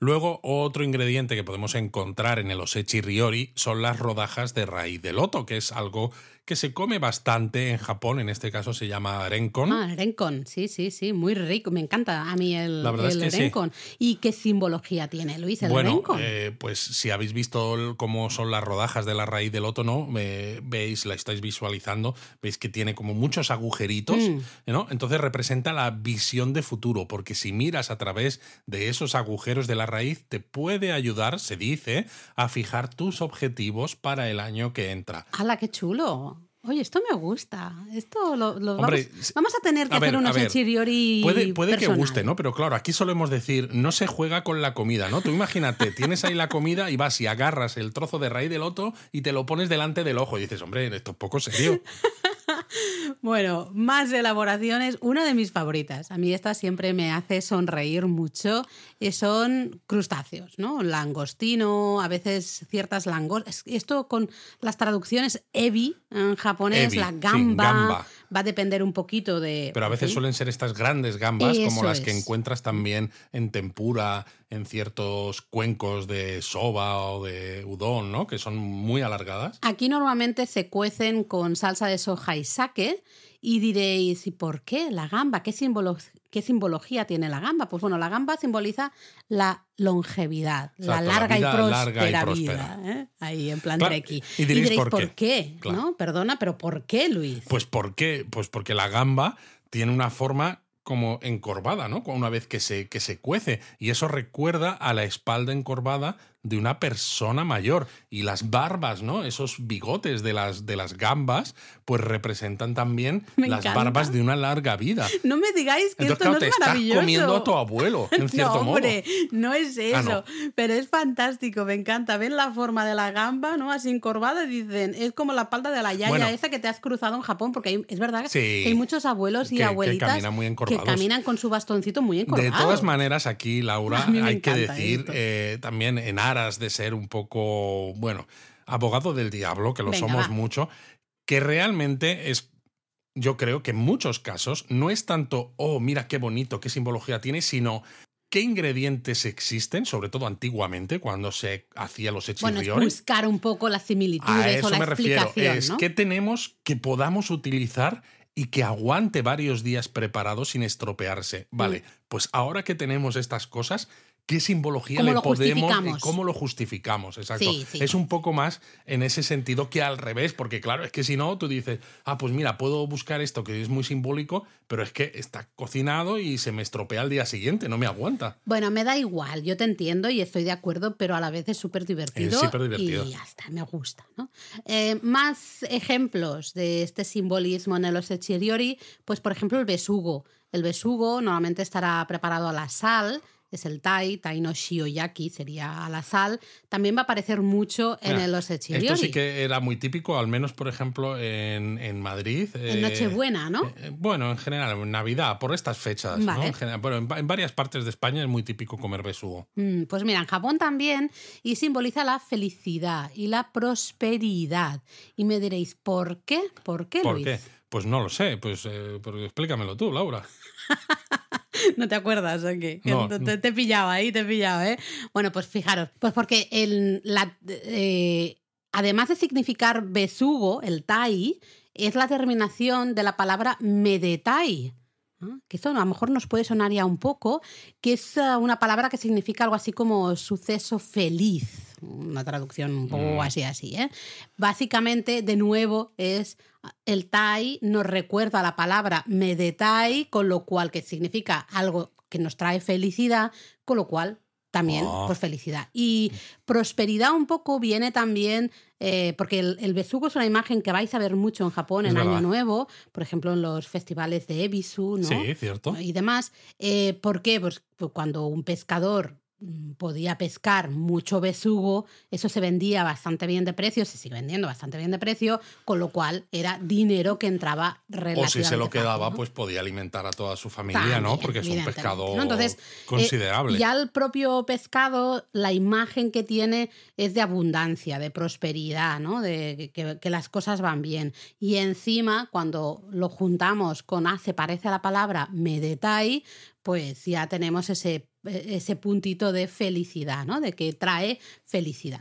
Luego, otro ingrediente que podemos encontrar en el osechi ryori son las rodajas de raíz de loto, que es algo que se come bastante en Japón, en este caso se llama renkon. Ah, renkon, sí, sí, sí, muy rico, me encanta a mí el, La verdad es que ¿Y qué simbología tiene, Luis, el bueno, eh, pues si habéis visto cómo son las rodajas de la raíz del loto, ¿no? veis, la estáis visualizando, veis que tiene como muchos agujeritos, mm. ¿no? Entonces representa la visión de futuro, porque si miras a través de esos agujeros de la raíz, te puede ayudar, se dice, a fijar tus objetivos para el año que entra. ¡Hala, qué chulo! Oye, esto me gusta. Esto lo, vamos, a tener que hacer unos interiori. Puede, puede que guste, ¿no? Pero claro, aquí solemos decir, no se juega con la comida, ¿no? Tú imagínate, tienes ahí la comida y vas y agarras el trozo de raíz del loto y te lo pones delante del ojo y dices, hombre, esto es poco serio. bueno, más elaboraciones. Una de mis favoritas. A mí esta siempre me hace sonreír mucho. Y son crustáceos, ¿no? Langostino, a veces ciertas langostas. Esto con las traducciones ebi en japonés, la gamba, Va a depender un poquito de. Pero a veces suelen ser estas grandes gambas, como las que encuentras también en tempura, en ciertos cuencos de soba o de udon, ¿no? Que son muy alargadas. Aquí normalmente se cuecen con salsa de soja y sake. Y diréis, ¿y por qué la gamba? ¿Qué, ¿Qué simbología tiene la gamba? Pues bueno, la gamba simboliza la longevidad, la larga, y próspera vida. ¿eh? Ahí, en plan treki. Y diréis, ¿por qué? ¿No? Perdona, pero ¿por qué, Luis? Pues ¿por qué? Pues porque la gamba tiene una forma como encorvada, ¿no? Una vez que se, que se cuece. Y eso recuerda a la espalda encorvada de una persona mayor. Y las barbas, ¿no? Esos bigotes de las, de las gambas, pues representan también las barbas de una larga vida. No me digáis que esto no te es estás comiendo a tu abuelo, en cierto no, hombre, modo. No es ah, eso, pero es fantástico, me encanta. Ven la forma de la gamba, ¿no? Así encorvada dicen, es como la palda de la yaya esa que te has cruzado en Japón, porque es verdad que hay muchos abuelos y abuelitas que caminan, que caminan, con su bastoncito muy encorvado. De todas maneras, aquí, Laura, hay que decir eh, también en aras de ser un poco, bueno, abogado del diablo, que lo somos mucho, que realmente es yo creo que en muchos casos no es tanto, oh, mira qué bonito, qué simbología tiene, sino qué ingredientes existen, sobre todo antiguamente, cuando se hacía los hechos Bueno, buscar un poco las similitudes o la me explicación, refiero. Es que tenemos que podamos utilizar y que aguante varios días preparado sin estropearse. Vale, Pues ahora que tenemos estas cosas, ¿qué simbología ¿Cómo le podemos justificamos? cómo lo justificamos? Exacto. Sí, sí. Es un poco más en ese sentido que al revés, porque claro, es que si no, tú dices, ah, pues mira, puedo buscar esto que es muy simbólico, pero es que está cocinado y se me estropea al día siguiente, no me aguanta. Bueno, me da igual, yo te entiendo y estoy de acuerdo, pero a la vez es súper divertido. Es superdivertido. Y ya está, me gusta. ¿no? Eh, más ejemplos de este simbolismo en el osechiriori, pues por ejemplo el besugo. El besugo normalmente estará preparado a la sal, es el tai, tai no shioyaki sería a la sal. También va a aparecer mucho en Mira, el osechiriori. Esto sí que era muy típico, al menos, por ejemplo, en, en Madrid. En eh, Nochebuena, ¿no? eh, bueno, en general, en Navidad, por estas fechas. ¿no? En general, bueno, en varias partes de España es muy típico comer besugo. Mm, Pues mira, en Japón también y simboliza la felicidad y la prosperidad. Y me diréis, ¿por qué? ¿Por qué, ¿Por Luis? qué? Pues no lo sé, pues eh, pero explícamelo tú, Laura. ¿No te acuerdas o qué? Que No, te, te he pillado ahí, te he pillado, ¿eh? Bueno, pues fijaros, pues porque el, la, eh, además de significar besugo, el tai, es la terminación de la palabra medetai. ¿no? Que eso a lo mejor nos puede sonar ya un poco, que es eh, una palabra que significa algo así como suceso feliz, una traducción un poco Mm. así, así, ¿eh? Básicamente, de nuevo, es el tai nos recuerda la palabra medetai, con lo cual que significa algo que nos trae felicidad, con lo cual también Ah. pues felicidad. Y prosperidad un poco viene también, eh, porque el, el besugo es una imagen que vais a ver mucho en Japón Es en Año. Nuevo, por ejemplo en los festivales de Ebisu, ¿no? Sí, cierto. y demás. Eh, ¿Por qué? Pues, pues cuando un pescador podía pescar mucho besugo, eso se vendía bastante bien de precio, se sigue vendiendo bastante bien de precio, con lo cual era dinero que entraba O relativamente si se lo fácil, quedaba, ¿no? pues podía alimentar a toda su familia, ¿no? Porque es un pescado ¿no? Entonces, eh, considerable. ya el propio pescado, la imagen que tiene es de abundancia, de prosperidad, ¿no? De que, que las cosas van bien. Y encima, cuando lo juntamos con ah, se parece a la palabra medetai, pues ya tenemos ese, ese puntito de felicidad, ¿no? De que trae felicidad.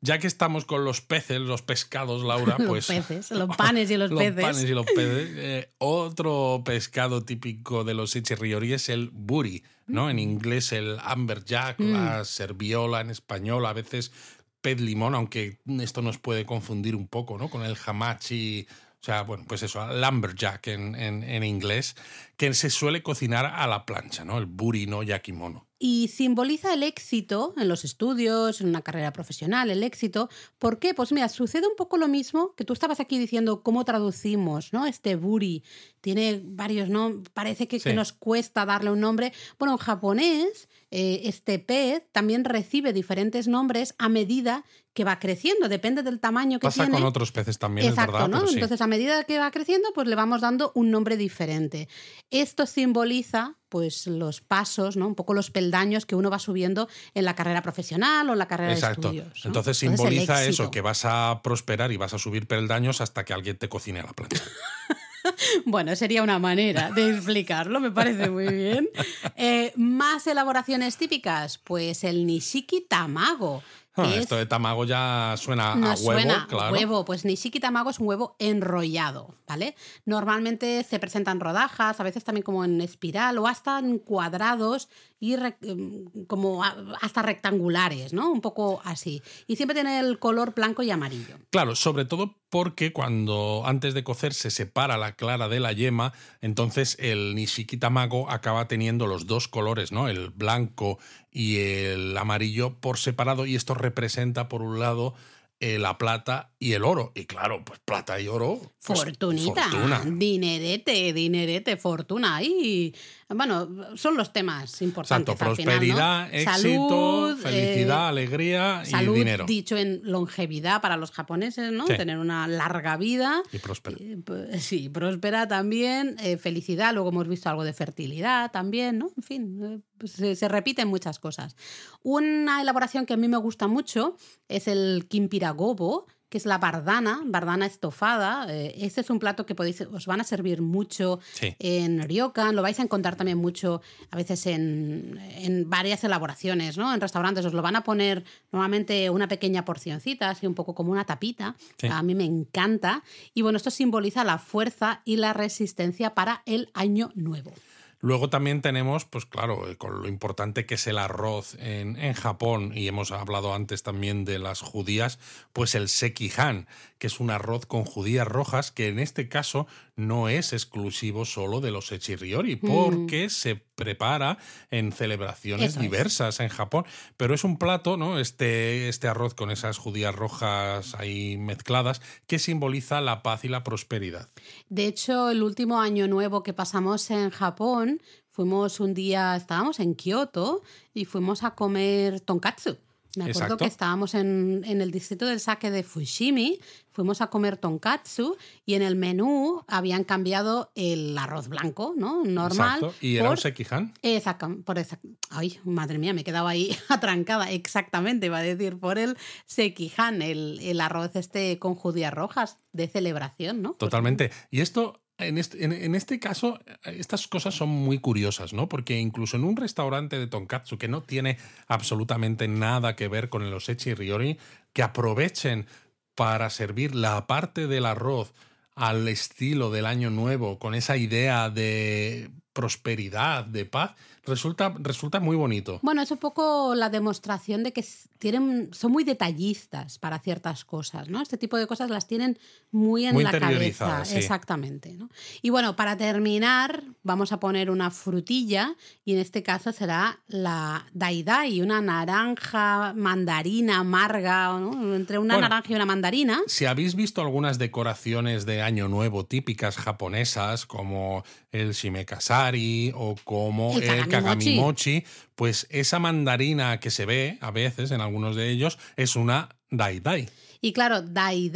Ya que estamos con los peces, los pescados, Laura, los pues. peces, los panes y los, los peces. panes y los peces. Eh, otro pescado típico de los Ichirriori es el buri, ¿no? En inglés el amberjack, Mm. la serviola en español, a veces pez limón, aunque esto nos puede confundir un poco, ¿no? Con el hamachi. O sea, bueno, pues eso, lumberjack en, en, en inglés, que se suele cocinar a la plancha, ¿no? El buri no yakimono. Y simboliza el éxito en los estudios, en una carrera profesional, el éxito. ¿Por qué? Pues mira, sucede un poco lo mismo que tú estabas aquí diciendo cómo traducimos, ¿no? Este buri tiene varios, ¿no? Parece que, que nos cuesta darle un nombre. Bueno, en japonés, eh, este pez también recibe diferentes nombres a medida que va creciendo, depende del tamaño que Pasa tiene. con otros peces también, Exacto, es verdad. ¿no? sí. Entonces, a medida que va creciendo, pues le vamos dando un nombre diferente. Esto simboliza, pues, los pasos, ¿no? Un poco los peldaños que uno va subiendo en la carrera profesional o en la carrera Exacto. de estudios. ¿no? Entonces simboliza eso, que vas a prosperar y vas a subir peldaños hasta que alguien te cocine a la plancha. Bueno, sería una manera de explicarlo, me parece muy bien. Eh, más elaboraciones típicas, pues el nishiki tamago. Ah, es- Esto de tamago ya suena a huevo, suena claro. huevo, pues nishiki tamago es un huevo enrollado, ¿vale? Normalmente se presentan rodajas, a veces también como en espiral o hasta en cuadrados y re- em, como hasta rectangulares, ¿no? Un poco así. Y siempre tiene el color blanco y amarillo. Claro, sobre todo porque cuando antes de cocer se separa la clara de la yema, entonces el nishiki tamago acaba teniendo los dos colores, ¿no? El blanco y el amarillo por separado y esto representa por un lado eh, la plata y el oro. Y claro, pues plata y oro. pues, Fortunita, fortuna. dinerete, dinerete, fortuna. Y bueno, son los temas importantes. Exacto, al final, ¿no? prosperidad, éxito, Salud, felicidad, eh, alegría y Salud, dinero. dicho en longevidad para los japoneses, ¿no? Sí. Tener una larga vida. Y próspero. Eh, pues, Sí, próspera también, eh, felicidad, luego hemos visto algo de fertilidad también, ¿no? En fin, eh, pues se, se repiten muchas cosas. Una elaboración que a mí me gusta mucho es el kimpiragobo, que es la bardana, bardana estofada. Este es un plato que podéis, os van a servir mucho Sí. en ryokan, lo vais a encontrar también mucho a veces en, en varias elaboraciones, ¿no? En restaurantes os lo van a poner normalmente una pequeña porcioncita, así un poco como una tapita. Sí. A mí me encanta. Y bueno, esto simboliza la fuerza y la resistencia para el año nuevo. Luego también tenemos, pues claro, eh, con lo importante que es el arroz en, en, Japón, y hemos hablado antes también de las judías, pues el sekihan, que es un arroz con judías rojas, que en este caso no es exclusivo solo de los echiriori, mm. porque se prepara en celebraciones diversas en Japón. Pero es un plato, ¿no? Este, este arroz con esas judías rojas ahí mezcladas, que simboliza la paz y la prosperidad. De hecho, el último año nuevo que pasamos en Japón, fuimos un día, estábamos en Kioto y fuimos a comer tonkatsu. Me acuerdo que estábamos en, el distrito del saque de Fushimi, fuimos a comer tonkatsu y en el menú habían cambiado el arroz blanco, ¿no? Normal. Exacto. ¿Y era un sekihan? Exacto. Por esa, ay, madre mía, me he quedado ahí atrancada. Exactamente, iba a decir, por el sekihan, el, el arroz este con judías rojas de celebración, ¿no? Totalmente. Y esto en este, en, este, caso, estas cosas son muy curiosas, ¿no? Porque incluso en un restaurante de tonkatsu que no tiene absolutamente nada que ver con el osechi riori, que aprovechen para servir la parte del arroz al estilo del año nuevo, con esa idea de prosperidad, de paz, resulta, resulta muy bonito. Bueno, es un poco la demostración de que tienen, son muy detallistas para ciertas cosas, ¿no? Este tipo de cosas las tienen muy en la cabeza. Exactamente. ¿no? Y bueno, para terminar, vamos a poner una frutilla, y en este caso será la daidai, una naranja mandarina amarga, entre una naranja y una mandarina. Si habéis visto algunas decoraciones de Año Nuevo típicas japonesas, como el shimekasari o como el, el kagamimochi, pues esa mandarina que se ve a veces en algunos de ellos es una dai dai. Y claro, dai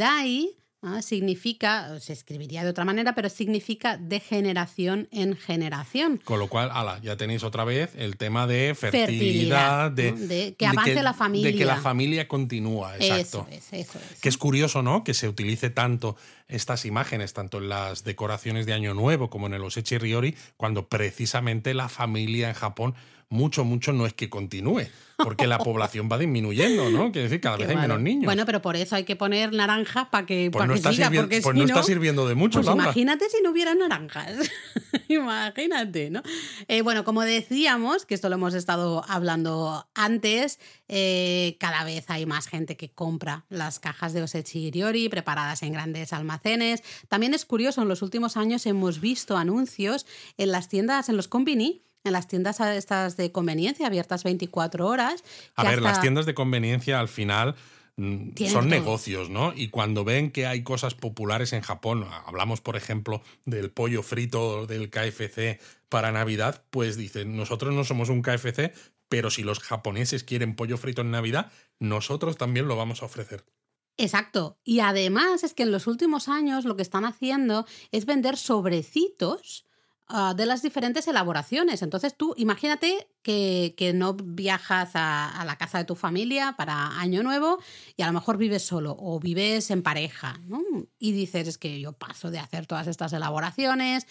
significa, se escribiría de otra manera, pero significa de generación en generación. Con lo cual, ala, ya tenéis otra vez el tema de fertilidad, de, que avance la familia. De que la familia continúa, exacto. Eso es, eso es. Que es curioso, ¿no? Que se utilice tanto estas imágenes, tanto en las decoraciones de Año Nuevo como en el Osechi Ryori, cuando precisamente la familia en Japón mucho, mucho no es que continúe porque la población va disminuyendo, ¿no? Quiere decir, cada vez hay menos niños. Bueno, pero por eso hay que poner naranjas para que, pues no siga, porque pues no, está sirviendo de mucho, pues imagínate si no hubiera naranjas. imagínate, ¿no? Eh, bueno, como decíamos, que esto lo hemos estado hablando antes, eh, cada vez hay más gente que compra las cajas de Osechi Iriori preparadas en grandes almacenes. También es curioso, en los últimos años hemos visto anuncios en las tiendas, en los combini, en las tiendas estas de conveniencia abiertas 24 horas. A ver, las tiendas de conveniencia al final mm, son negocios, ¿no? Y cuando ven que hay cosas populares en Japón, hablamos por ejemplo del pollo frito del KFC para Navidad, pues dicen, nosotros no somos un KFC, pero si los japoneses quieren pollo frito en Navidad, nosotros también lo vamos a ofrecer. Exacto. Y además es que en los últimos años lo que están haciendo es vender sobrecitos Ah, de las diferentes elaboraciones. Entonces tú imagínate que, no viajas a, la casa de tu familia para Año Nuevo y a lo mejor vives solo o vives en pareja y dices es que yo paso de hacer todas estas elaboraciones.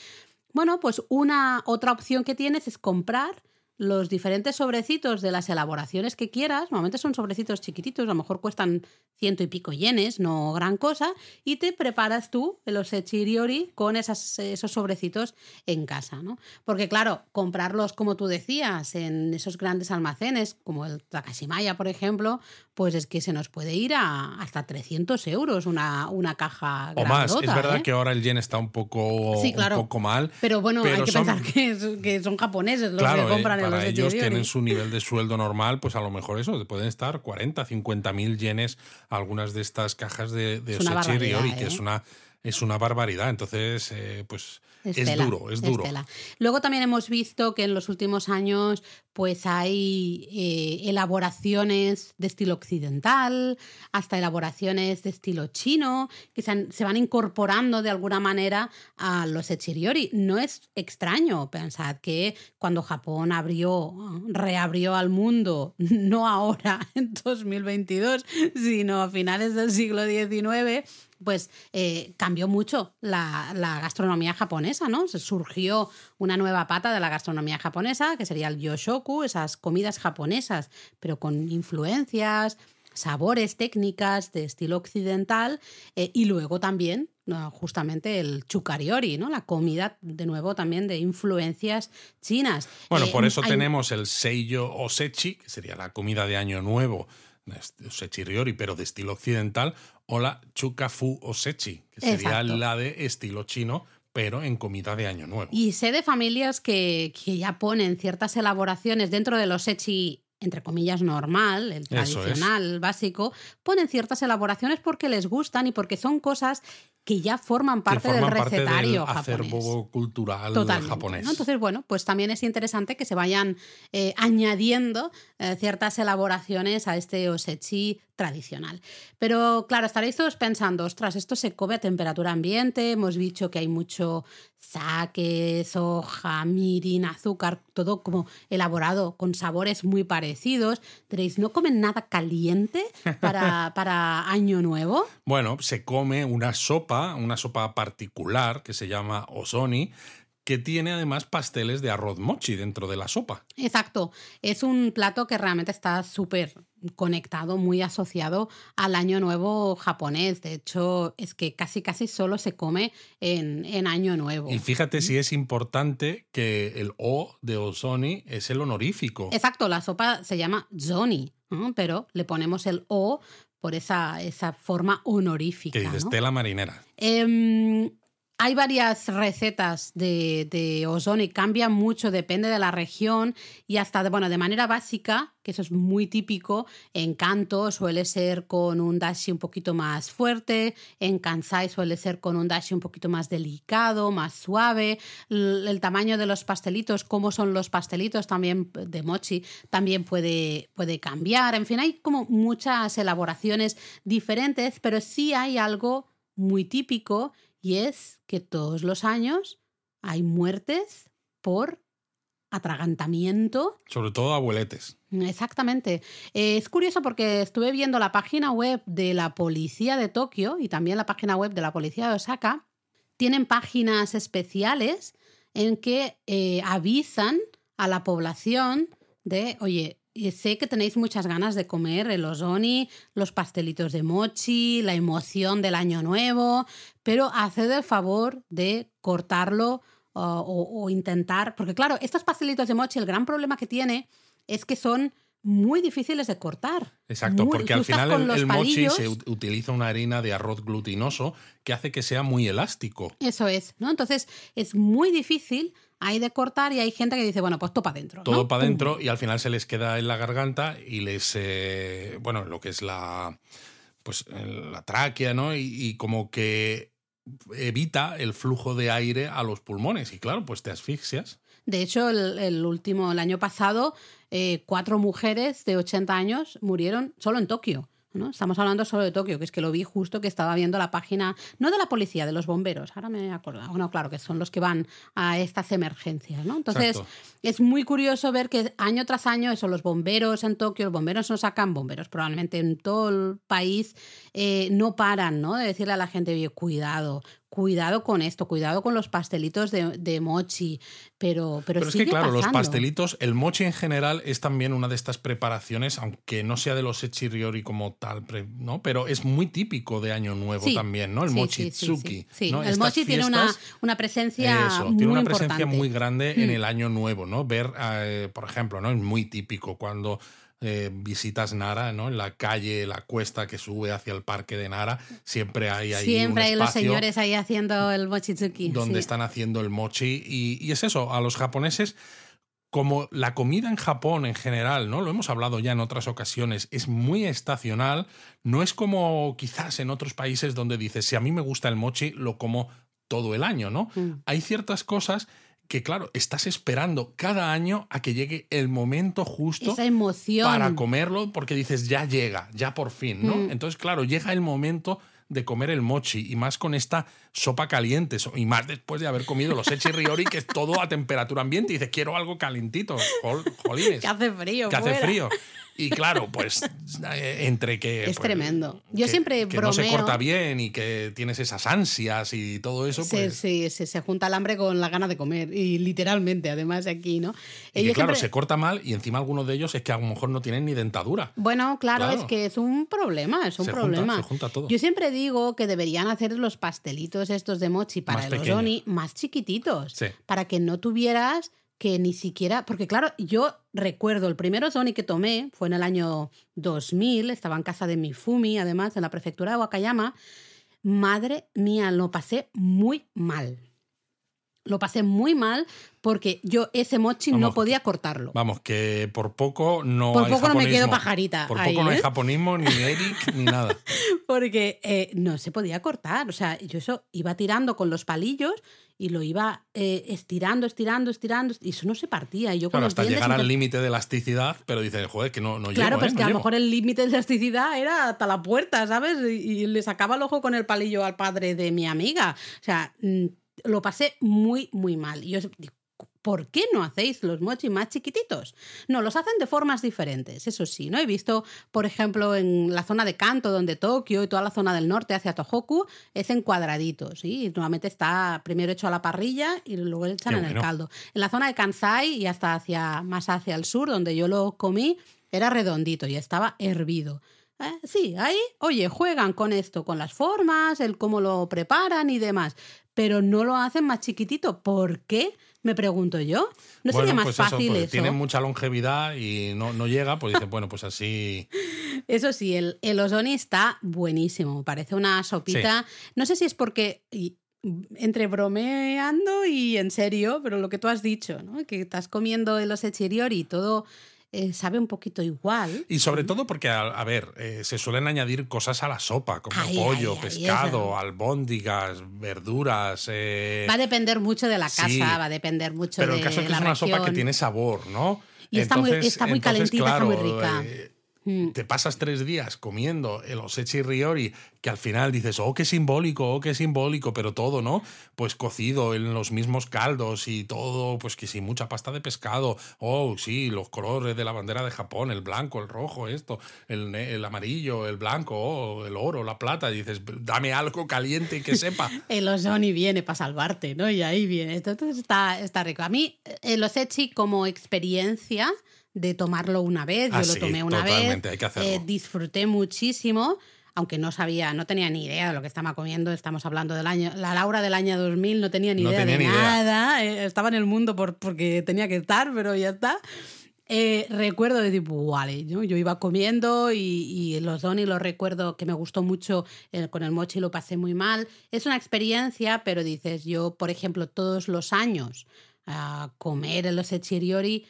Bueno, pues una otra opción que tienes es comprar los diferentes sobrecitos de las elaboraciones que quieras, normalmente son sobrecitos chiquititos, a lo mejor cuestan ciento y pico yenes, no gran cosa, y te preparas tú los echiriori con esas, esos sobrecitos en casa, ¿no? Porque claro, comprarlos, como tú decías, en esos grandes almacenes, como el Takashimaya, por ejemplo, pues es que se nos puede ir a hasta 300 euros una, una caja O más, es verdad ¿eh? que ahora el yen está un poco, un poco mal. Pero bueno, hay que pensar que, son japoneses los que eh, compran el para ellos tienen su nivel de sueldo normal, pues a lo mejor eso, pueden estar 40, 50 mil yenes algunas de estas cajas de, de Osechi Riori, que es ¿eh? una, es una barbaridad. Entonces, eh, pues es, duro, es duro. Luego también hemos visto que en los últimos años pues hay eh, elaboraciones de estilo occidental, hasta elaboraciones de estilo chino, que se, van incorporando de alguna manera a los echiriori. No es extraño, pensar que cuando Japón abrió, reabrió al mundo, no ahora, en 2022, sino a finales del siglo XIX, pues eh, cambió mucho la, gastronomía japonesa, ¿no? Se surgió una nueva pata de la gastronomía japonesa, que sería el yoshoku, esas comidas japonesas, pero con influencias, sabores, técnicas de estilo occidental, eh, y luego también justamente el chukariori, ¿no? La comida, de nuevo, también de influencias chinas. Bueno, por eso tenemos el seiyo osechi, que sería la comida de Año Nuevo, osechi ryori, pero de estilo occidental, o la chukafu osechi, que sería la de estilo chino, pero en comida de Año Nuevo. Y sé de familias que, que ya ponen ciertas elaboraciones dentro de los osechi entre comillas, normal, el tradicional, básico, ponen ciertas elaboraciones porque les gustan y porque son cosas que ya forman parte del recetario parte del japonés. cultural japonés. Entonces, bueno, pues también es interesante que se vayan eh, añadiendo eh, ciertas elaboraciones a este osechi tradicional. Pero claro, estaréis todos pensando, ostras, esto se come a temperatura ambiente, hemos dicho que hay mucho sake, soja, mirin, azúcar, todo como elaborado con sabores muy parecidos. Diréis, ¿no comen nada caliente para, para Año Nuevo? Bueno, se come una sopa, una sopa particular que se llama osoni, que tiene además pasteles de arroz mochi dentro de la sopa. Exacto, es un plato que realmente está súper conectado, muy asociado al año nuevo japonés. De hecho, es que casi casi solo se come en, año nuevo. Y fíjate si es importante que el O de Ozoni es el honorífico. Exacto, la sopa se llama Zoni, pero le ponemos el O por esa, esa forma honorífica. Que dice Estela Marinera. Em, hay varias recetas de, de ozoni, cambian mucho, depende de la región y hasta, bueno, de manera básica, que eso es muy típico, en Kanto suele ser con un dashi un poquito más fuerte, en Kansai suele ser con un dashi un poquito más delicado, más suave, el, el tamaño de los pastelitos, cómo son los pastelitos también de mochi, también puede, puede cambiar, en fin, hay como muchas elaboraciones diferentes, pero sí hay algo muy típico y es que todos los años hay muertes por atragantamiento. Sobre todo abueletes. Exactamente. Eh, es curioso porque estuve viendo la página web de la policía de Tokio y también la página web de la policía de Osaka. Tienen páginas especiales en que eh, avisan a la población de, oye, y sé que tenéis muchas ganas de comer el ozoni, los pastelitos de mochi, la emoción del año nuevo, pero haced el favor de cortarlo o, intentar, porque claro, estos pastelitos de mochi, el gran problema que tiene es que son muy difíciles de cortar. Exacto, porque al final el, mochi se utiliza una harina de arroz glutinoso que hace que sea muy elástico. Eso es, ¿no? Entonces es muy difícil hay de cortar y hay gente que dice, bueno, pues todo para adentro. Todo para adentro y al final se les queda en la garganta y les, eh, bueno, lo que es la, pues la tráquea, ¿no? Y, como que evita el flujo de aire a los pulmones y claro, pues te asfixias. De hecho, el, último, el año pasado, eh, cuatro mujeres de 80 años murieron solo en Tokio. Estamos hablando solo de Tokio, que es que lo vi justo que estaba viendo la página, no de la policía, de los bomberos, ahora me acuerdo. Bueno, claro, que son los que van a estas emergencias, ¿no? Entonces, es muy curioso ver que año tras año, eso, los bomberos en Tokio, los bomberos no sacan bomberos, probablemente en todo el país eh, no paran, ¿no? De decirle a la gente, cuidado, cuidado con esto, cuidado con los pastelitos de, mochi, pero Pero, pero es que, claro, los pastelitos, el mochi en general es también una de estas preparaciones, aunque no sea de los echiriori como tal, ¿no? Pero es muy típico de Año Nuevo también, ¿no? El mochi tsuki. Sí, el mochi tiene una, una presencia eso, tiene una presencia muy grande en mm. el Año Nuevo, ¿no? Ver, eh, por ejemplo, ¿no? Es muy típico cuando eh, visitas Nara, ¿no? En la calle, la cuesta que sube hacia el parque de Nara, siempre hay ahí Siempre hay los señores ahí haciendo el mochitsuki. Donde están haciendo el mochi. Y, es eso, a los japoneses, como la comida en Japón en general, ¿no? Lo hemos hablado ya en otras ocasiones, es muy estacional, no es como quizás en otros países donde dices, si a mí me gusta el mochi, lo como todo el año, ¿no? Mm. Hay ciertas cosas que claro, estás esperando cada año a que llegue el momento justo para comerlo, porque dices, ya llega, ya por fin, ¿no? Mm. Entonces, claro, llega el momento de comer el mochi y más con esta sopa caliente y más después de haber comido los echiriori que es todo a temperatura ambiente y dices quiero algo calentito jolines que hace frío que hace frío Y claro, pues eh, entre que... Es pues, tremendo. Yo que- siempre que no se corta bien y que tienes esas ansias y todo eso, pues... sí, sí, se junta el hambre con la gana de comer. Y literalmente, además, aquí, ¿no? Y que, claro, siempre- se corta mal y encima algunos de ellos es que a lo mejor no tienen ni dentadura. Bueno, claro, Claro. es que es un problema, es un Se junta, problema. se junta todo. Yo siempre digo que deberían hacer los pastelitos estos de mochi para Más el pequeños. ozoni más chiquititos, Sí. para que no tuvieras que ni siquiera, porque claro, yo recuerdo el primer ozoni que tomé fue en el año 2000, estaba en casa de mi Fumi, además, en la prefectura de Wakayama. Madre mía, lo pasé muy mal. Lo pasé muy mal porque yo ese mochi no podía cortarlo. Vamos, que por poco no Por hay poco no me quedo pajarita Por ahí, poco no hay ¿eh? japonismo, ni Eric, ni nada. Porque eh, no se podía cortar. O sea, yo eso iba tirando con los palillos y lo iba eh, estirando, estirando, estirando, y eso no se partía. Y yo Claro, hasta llegar al límite de elasticidad, pero dices, joder, que no, no Claro, llego, pues ¿eh? que a lo mejor el límite de elasticidad era hasta la puerta, ¿sabes? Y, y le sacaba el ojo con el palillo al padre de mi amiga. O sea, mm, lo pasé muy, muy mal. Y yo digo, ¿por qué no hacéis los mochi más chiquititos? No, los hacen de formas diferentes, eso sí, ¿no? He visto, por ejemplo, en la zona de Kanto, donde Tokio y toda la zona del norte hacia Tohoku, es en cuadraditos, ¿sí? Y normalmente está primero hecho a la parrilla y luego le echan Qué en el caldo. En la zona de Kansai y hasta hacia, más hacia el sur, donde yo lo comí, era redondito y estaba hervido. Eh, Sí, ahí, oye, juegan con esto, con las formas, el cómo lo preparan y demás, pero no lo hacen más chiquitito. ¿Por qué? Me pregunto yo. ¿No Bueno, sería más pues eso, fácil pues eso? Tiene mucha longevidad y no, no llega, pues dice, bueno, pues así. Eso sí, el, el ozoni está buenísimo. Parece una sopita. No sé si es porque. entre bromeando y en serio, pero lo que tú has dicho, ¿no? Que estás comiendo el osechiriori y todo eh, sabe un poquito igual. Y sobre todo porque, a, a ver, eh, se suelen añadir cosas a la sopa, como Ay, pollo, ay, ay, pescado, albóndigas, verduras. eh, Va a depender mucho de la casa, sí. va a depender mucho pero de el caso es que la es una sopa que tiene sabor, ¿no? Y está muy- está muy calentita, está muy rica. Mm. te pasas tres días comiendo el osechi riori, que al final dices, oh, qué simbólico, oh, qué simbólico, pero todo, ¿no? Pues cocido en los mismos caldos y todo, pues que sí, mucha pasta de pescado, oh, sí, los colores de la bandera de Japón, el blanco, el rojo, esto, el, el amarillo, el blanco, oh, el oro, la plata, y dices, dame algo caliente y que sepa. El ozoni viene para salvarte, ¿no? Y ahí viene. Entonces está, está rico. A mí, el osechi como experiencia de tomarlo una vez, Ah, yo lo sí, tomé una vez, hay que hacerlo. eh, disfruté muchísimo, aunque no sabía, no tenía ni idea de lo que estaba comiendo. Estamos hablando del año, la Laura del año 2000 no tenía ni No idea tenía de ni nada. eh, estaba en el mundo por, porque tenía que estar, pero ya está. Eh, recuerdo de tipo, vale, ¿no? yo iba comiendo y, y los Doni lo recuerdo que me gustó mucho, eh, con el mochi lo pasé muy mal. Es una experiencia, pero dices, yo, por ejemplo, todos los años a comer en los echiriori,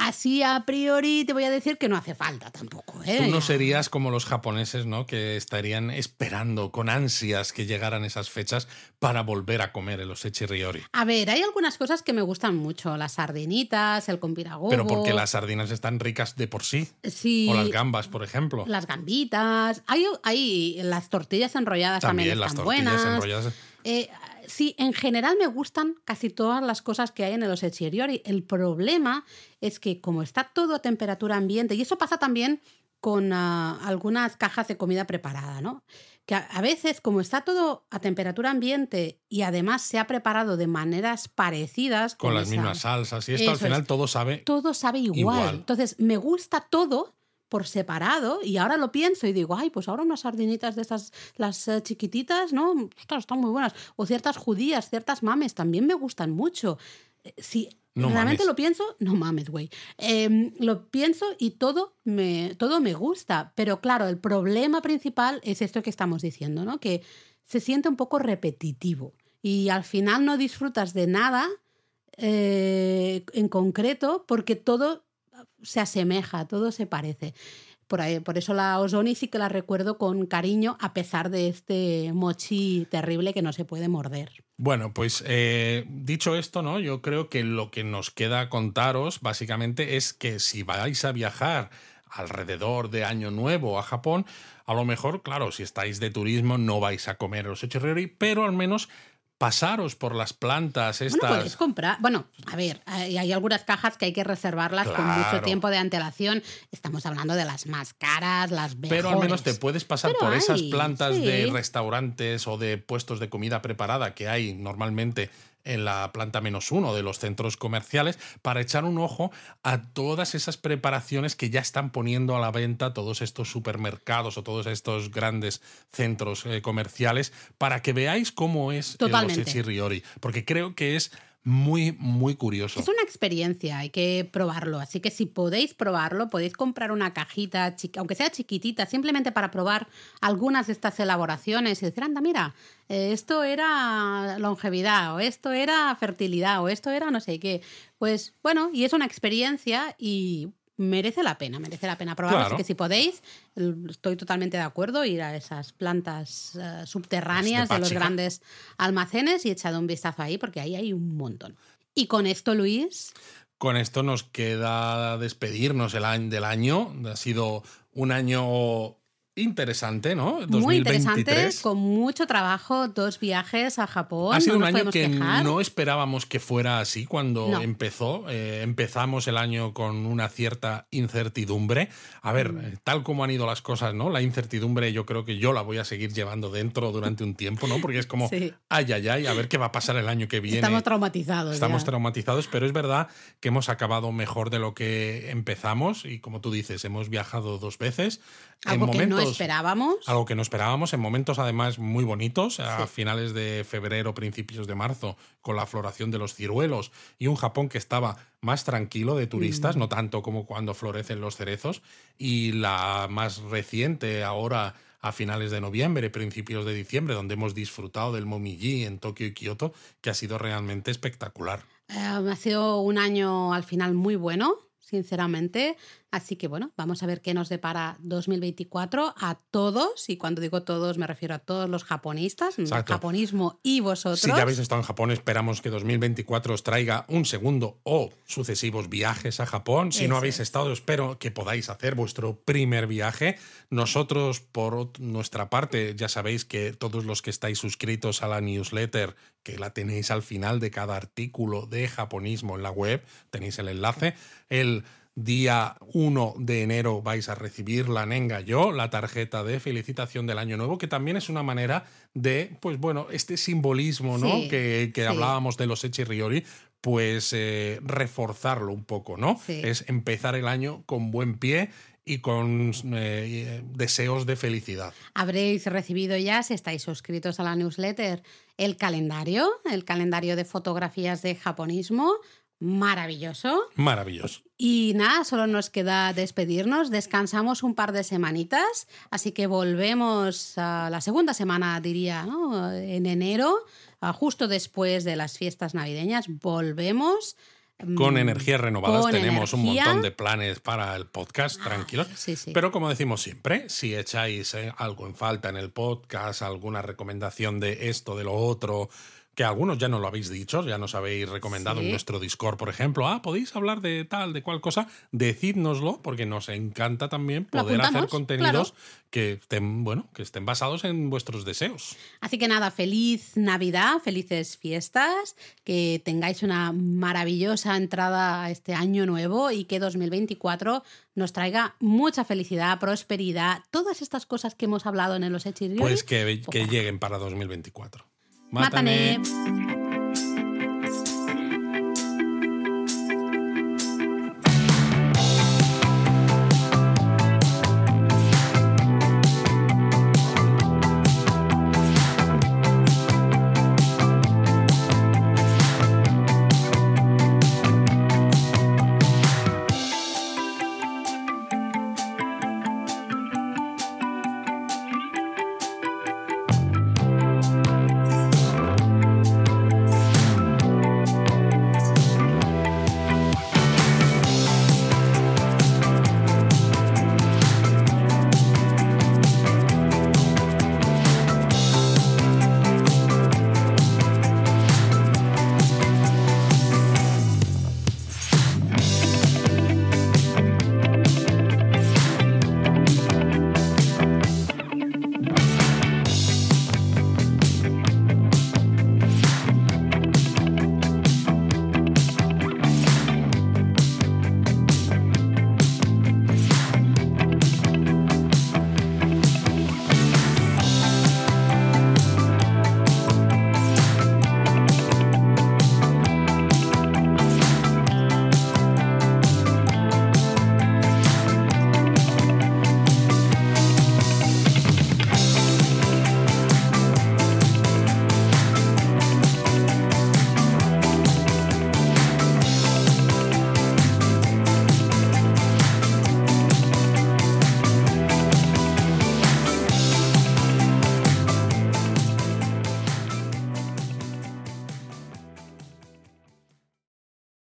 así a priori te voy a decir que no hace falta tampoco. ¿eh? Tú no serías como los japoneses, ¿no? Que estarían esperando con ansias que llegaran esas fechas para volver a comer el osechi riori. A ver, hay algunas cosas que me gustan mucho, las sardinitas, el compiragobo. Pero porque las sardinas están ricas de por sí. sí, O las gambas, por ejemplo. las gambitas, hay, hay las tortillas enrolladas también, También las están tortillas buenas. enrolladas. Eh, sí, en general me gustan casi todas las cosas que hay en los echiriori. El problema es que como está todo a temperatura ambiente, y eso pasa también con ah, algunas cajas de comida preparada, ¿no? Que a, a veces, como está todo a temperatura ambiente y además se ha preparado de maneras parecidas, Con las esa- mismas salsas. Y esto al final es. todo sabe. todo sabe igual. Igual. Entonces, me gusta todo por separado y ahora lo pienso y digo, ay, pues ahora unas sardinitas de estas, las eh, chiquititas, ¿no? Ostras, están muy buenas. O ciertas judías, ciertas mames, también me gustan mucho. Eh, Si No realmente mames. lo pienso, no mames, güey. Em, lo pienso y todo me, todo me gusta. Pero claro, el problema principal es esto que estamos diciendo, ¿no? Que se siente un poco repetitivo y al final no disfrutas de nada eh, en concreto porque todo se asemeja, todo se parece. Por, ahí, por eso la Ozoni sí que la recuerdo con cariño a pesar de este mochi terrible que no se puede morder. Bueno, pues eh, dicho esto, ¿no? Yo creo que lo que nos queda contaros básicamente es que si vais a viajar alrededor de Año Nuevo a Japón, a lo mejor, claro, si estáis de turismo no vais a comer los echirriori, pero al menos pasaros por las plantas estas. Bueno, puedes comprar. Bueno, a ver, hay, hay algunas cajas que hay que reservarlas con mucho tiempo de antelación. Estamos hablando de las más caras, las mejores. Pero al menos te puedes pasar Pero por esas plantas sí. de restaurantes o de puestos de comida preparada que hay normalmente en la planta menos uno de los centros comerciales para echar un ojo a todas esas preparaciones que ya están poniendo a la venta todos estos supermercados o todos estos grandes centros eh, comerciales para que veáis cómo es Totalmente. el Osechi Riori. Porque creo que es muy, muy curioso. Es una experiencia, hay que probarlo. Así que si podéis probarlo, podéis comprar una cajita, aunque sea chiquitita, simplemente para probar algunas de estas elaboraciones y decir, anda, mira, eh, esto era longevidad, o esto era fertilidad, o esto era no sé qué. Pues bueno, y es una experiencia y merece la pena, merece la pena probarlo. Claro. Así que si podéis, estoy totalmente de acuerdo, ir a esas plantas eh, subterráneas de los Páchica. grandes almacenes y echad un vistazo ahí, porque ahí hay un montón. Y con esto, Luis, Con esto nos queda despedirnos el año, del año. Ha sido un año interesante, ¿no? muy interesante, 2023. con mucho trabajo, dos viajes a Japón. Ha sido no un año que quejar. no esperábamos que fuera así cuando No. empezó. Eh, empezamos el año con una cierta incertidumbre. A ver, Mm. eh, tal como han ido las cosas, ¿no? La incertidumbre yo creo que yo la voy a seguir llevando dentro durante un tiempo, ¿no? Porque es como, Sí. ay, ay, ay, a ver qué va a pasar el año que viene. Estamos traumatizados. Estamos ya. traumatizados, pero es verdad que hemos acabado mejor de lo que empezamos y como tú dices, hemos viajado dos veces. Algo en que no momentos, esperábamos. algo que no esperábamos, en momentos además muy bonitos, a Sí. finales de febrero, principios de marzo, con la floración de los ciruelos y un Japón que estaba más tranquilo de turistas, Mm. no tanto como cuando florecen los cerezos, y la más reciente ahora a finales de noviembre, principios de diciembre, donde hemos disfrutado del Momiji en Tokio y Kioto, que ha sido realmente espectacular. Eh, ha sido un año al final muy bueno, sinceramente. Así que bueno, vamos a ver qué nos depara 2024 a todos. Y cuando digo todos, me refiero a todos los japonistas, el japonismo y vosotros. Si ya habéis estado en Japón, esperamos que 2024 os traiga un segundo o sucesivos viajes a Japón. Si no habéis es. estado, espero que podáis hacer vuestro primer viaje. Nosotros, por nuestra parte, ya sabéis que todos los que estáis suscritos a la newsletter, que la tenéis al final de cada artículo de japonismo en la web, tenéis el enlace. El día 1 de enero vais a recibir la Nenga Yo, la tarjeta de felicitación del año nuevo, que también es una manera de, pues bueno, este simbolismo, ¿no? Sí, que que sí. hablábamos de los Echiriori, pues eh, reforzarlo un poco, ¿no? Sí. Es empezar el año con buen pie y con eh, deseos de felicidad. Habréis recibido ya, si estáis suscritos a la newsletter, el calendario, el calendario de fotografías de japonismo. Maravilloso. Maravilloso. Y nada, solo nos queda despedirnos. Descansamos un par de semanitas, así que volvemos a la segunda semana, diría, ¿no? en enero, ah, justo después de las fiestas navideñas. Volvemos. Con mm, energías renovadas con tenemos un energía. montón de planes para el podcast, tranquilos. Sí, sí. Pero como decimos siempre, si echáis eh, algo en falta en el podcast, alguna recomendación de esto, de lo otro, que algunos ya no lo habéis dicho, ya nos habéis recomendado Sí. en nuestro Discord, por ejemplo, ah, podéis hablar de tal, de cual cosa, decídnoslo, porque nos encanta también poder hacer contenidos que estén, bueno, que estén basados en vuestros deseos. Así que nada, feliz Navidad, felices fiestas, que tengáis una maravillosa entrada a este año nuevo y que 2024 nos traiga mucha felicidad, prosperidad, todas estas cosas que hemos hablado en los hechos. Pues que, que lleguen para 2024. またね。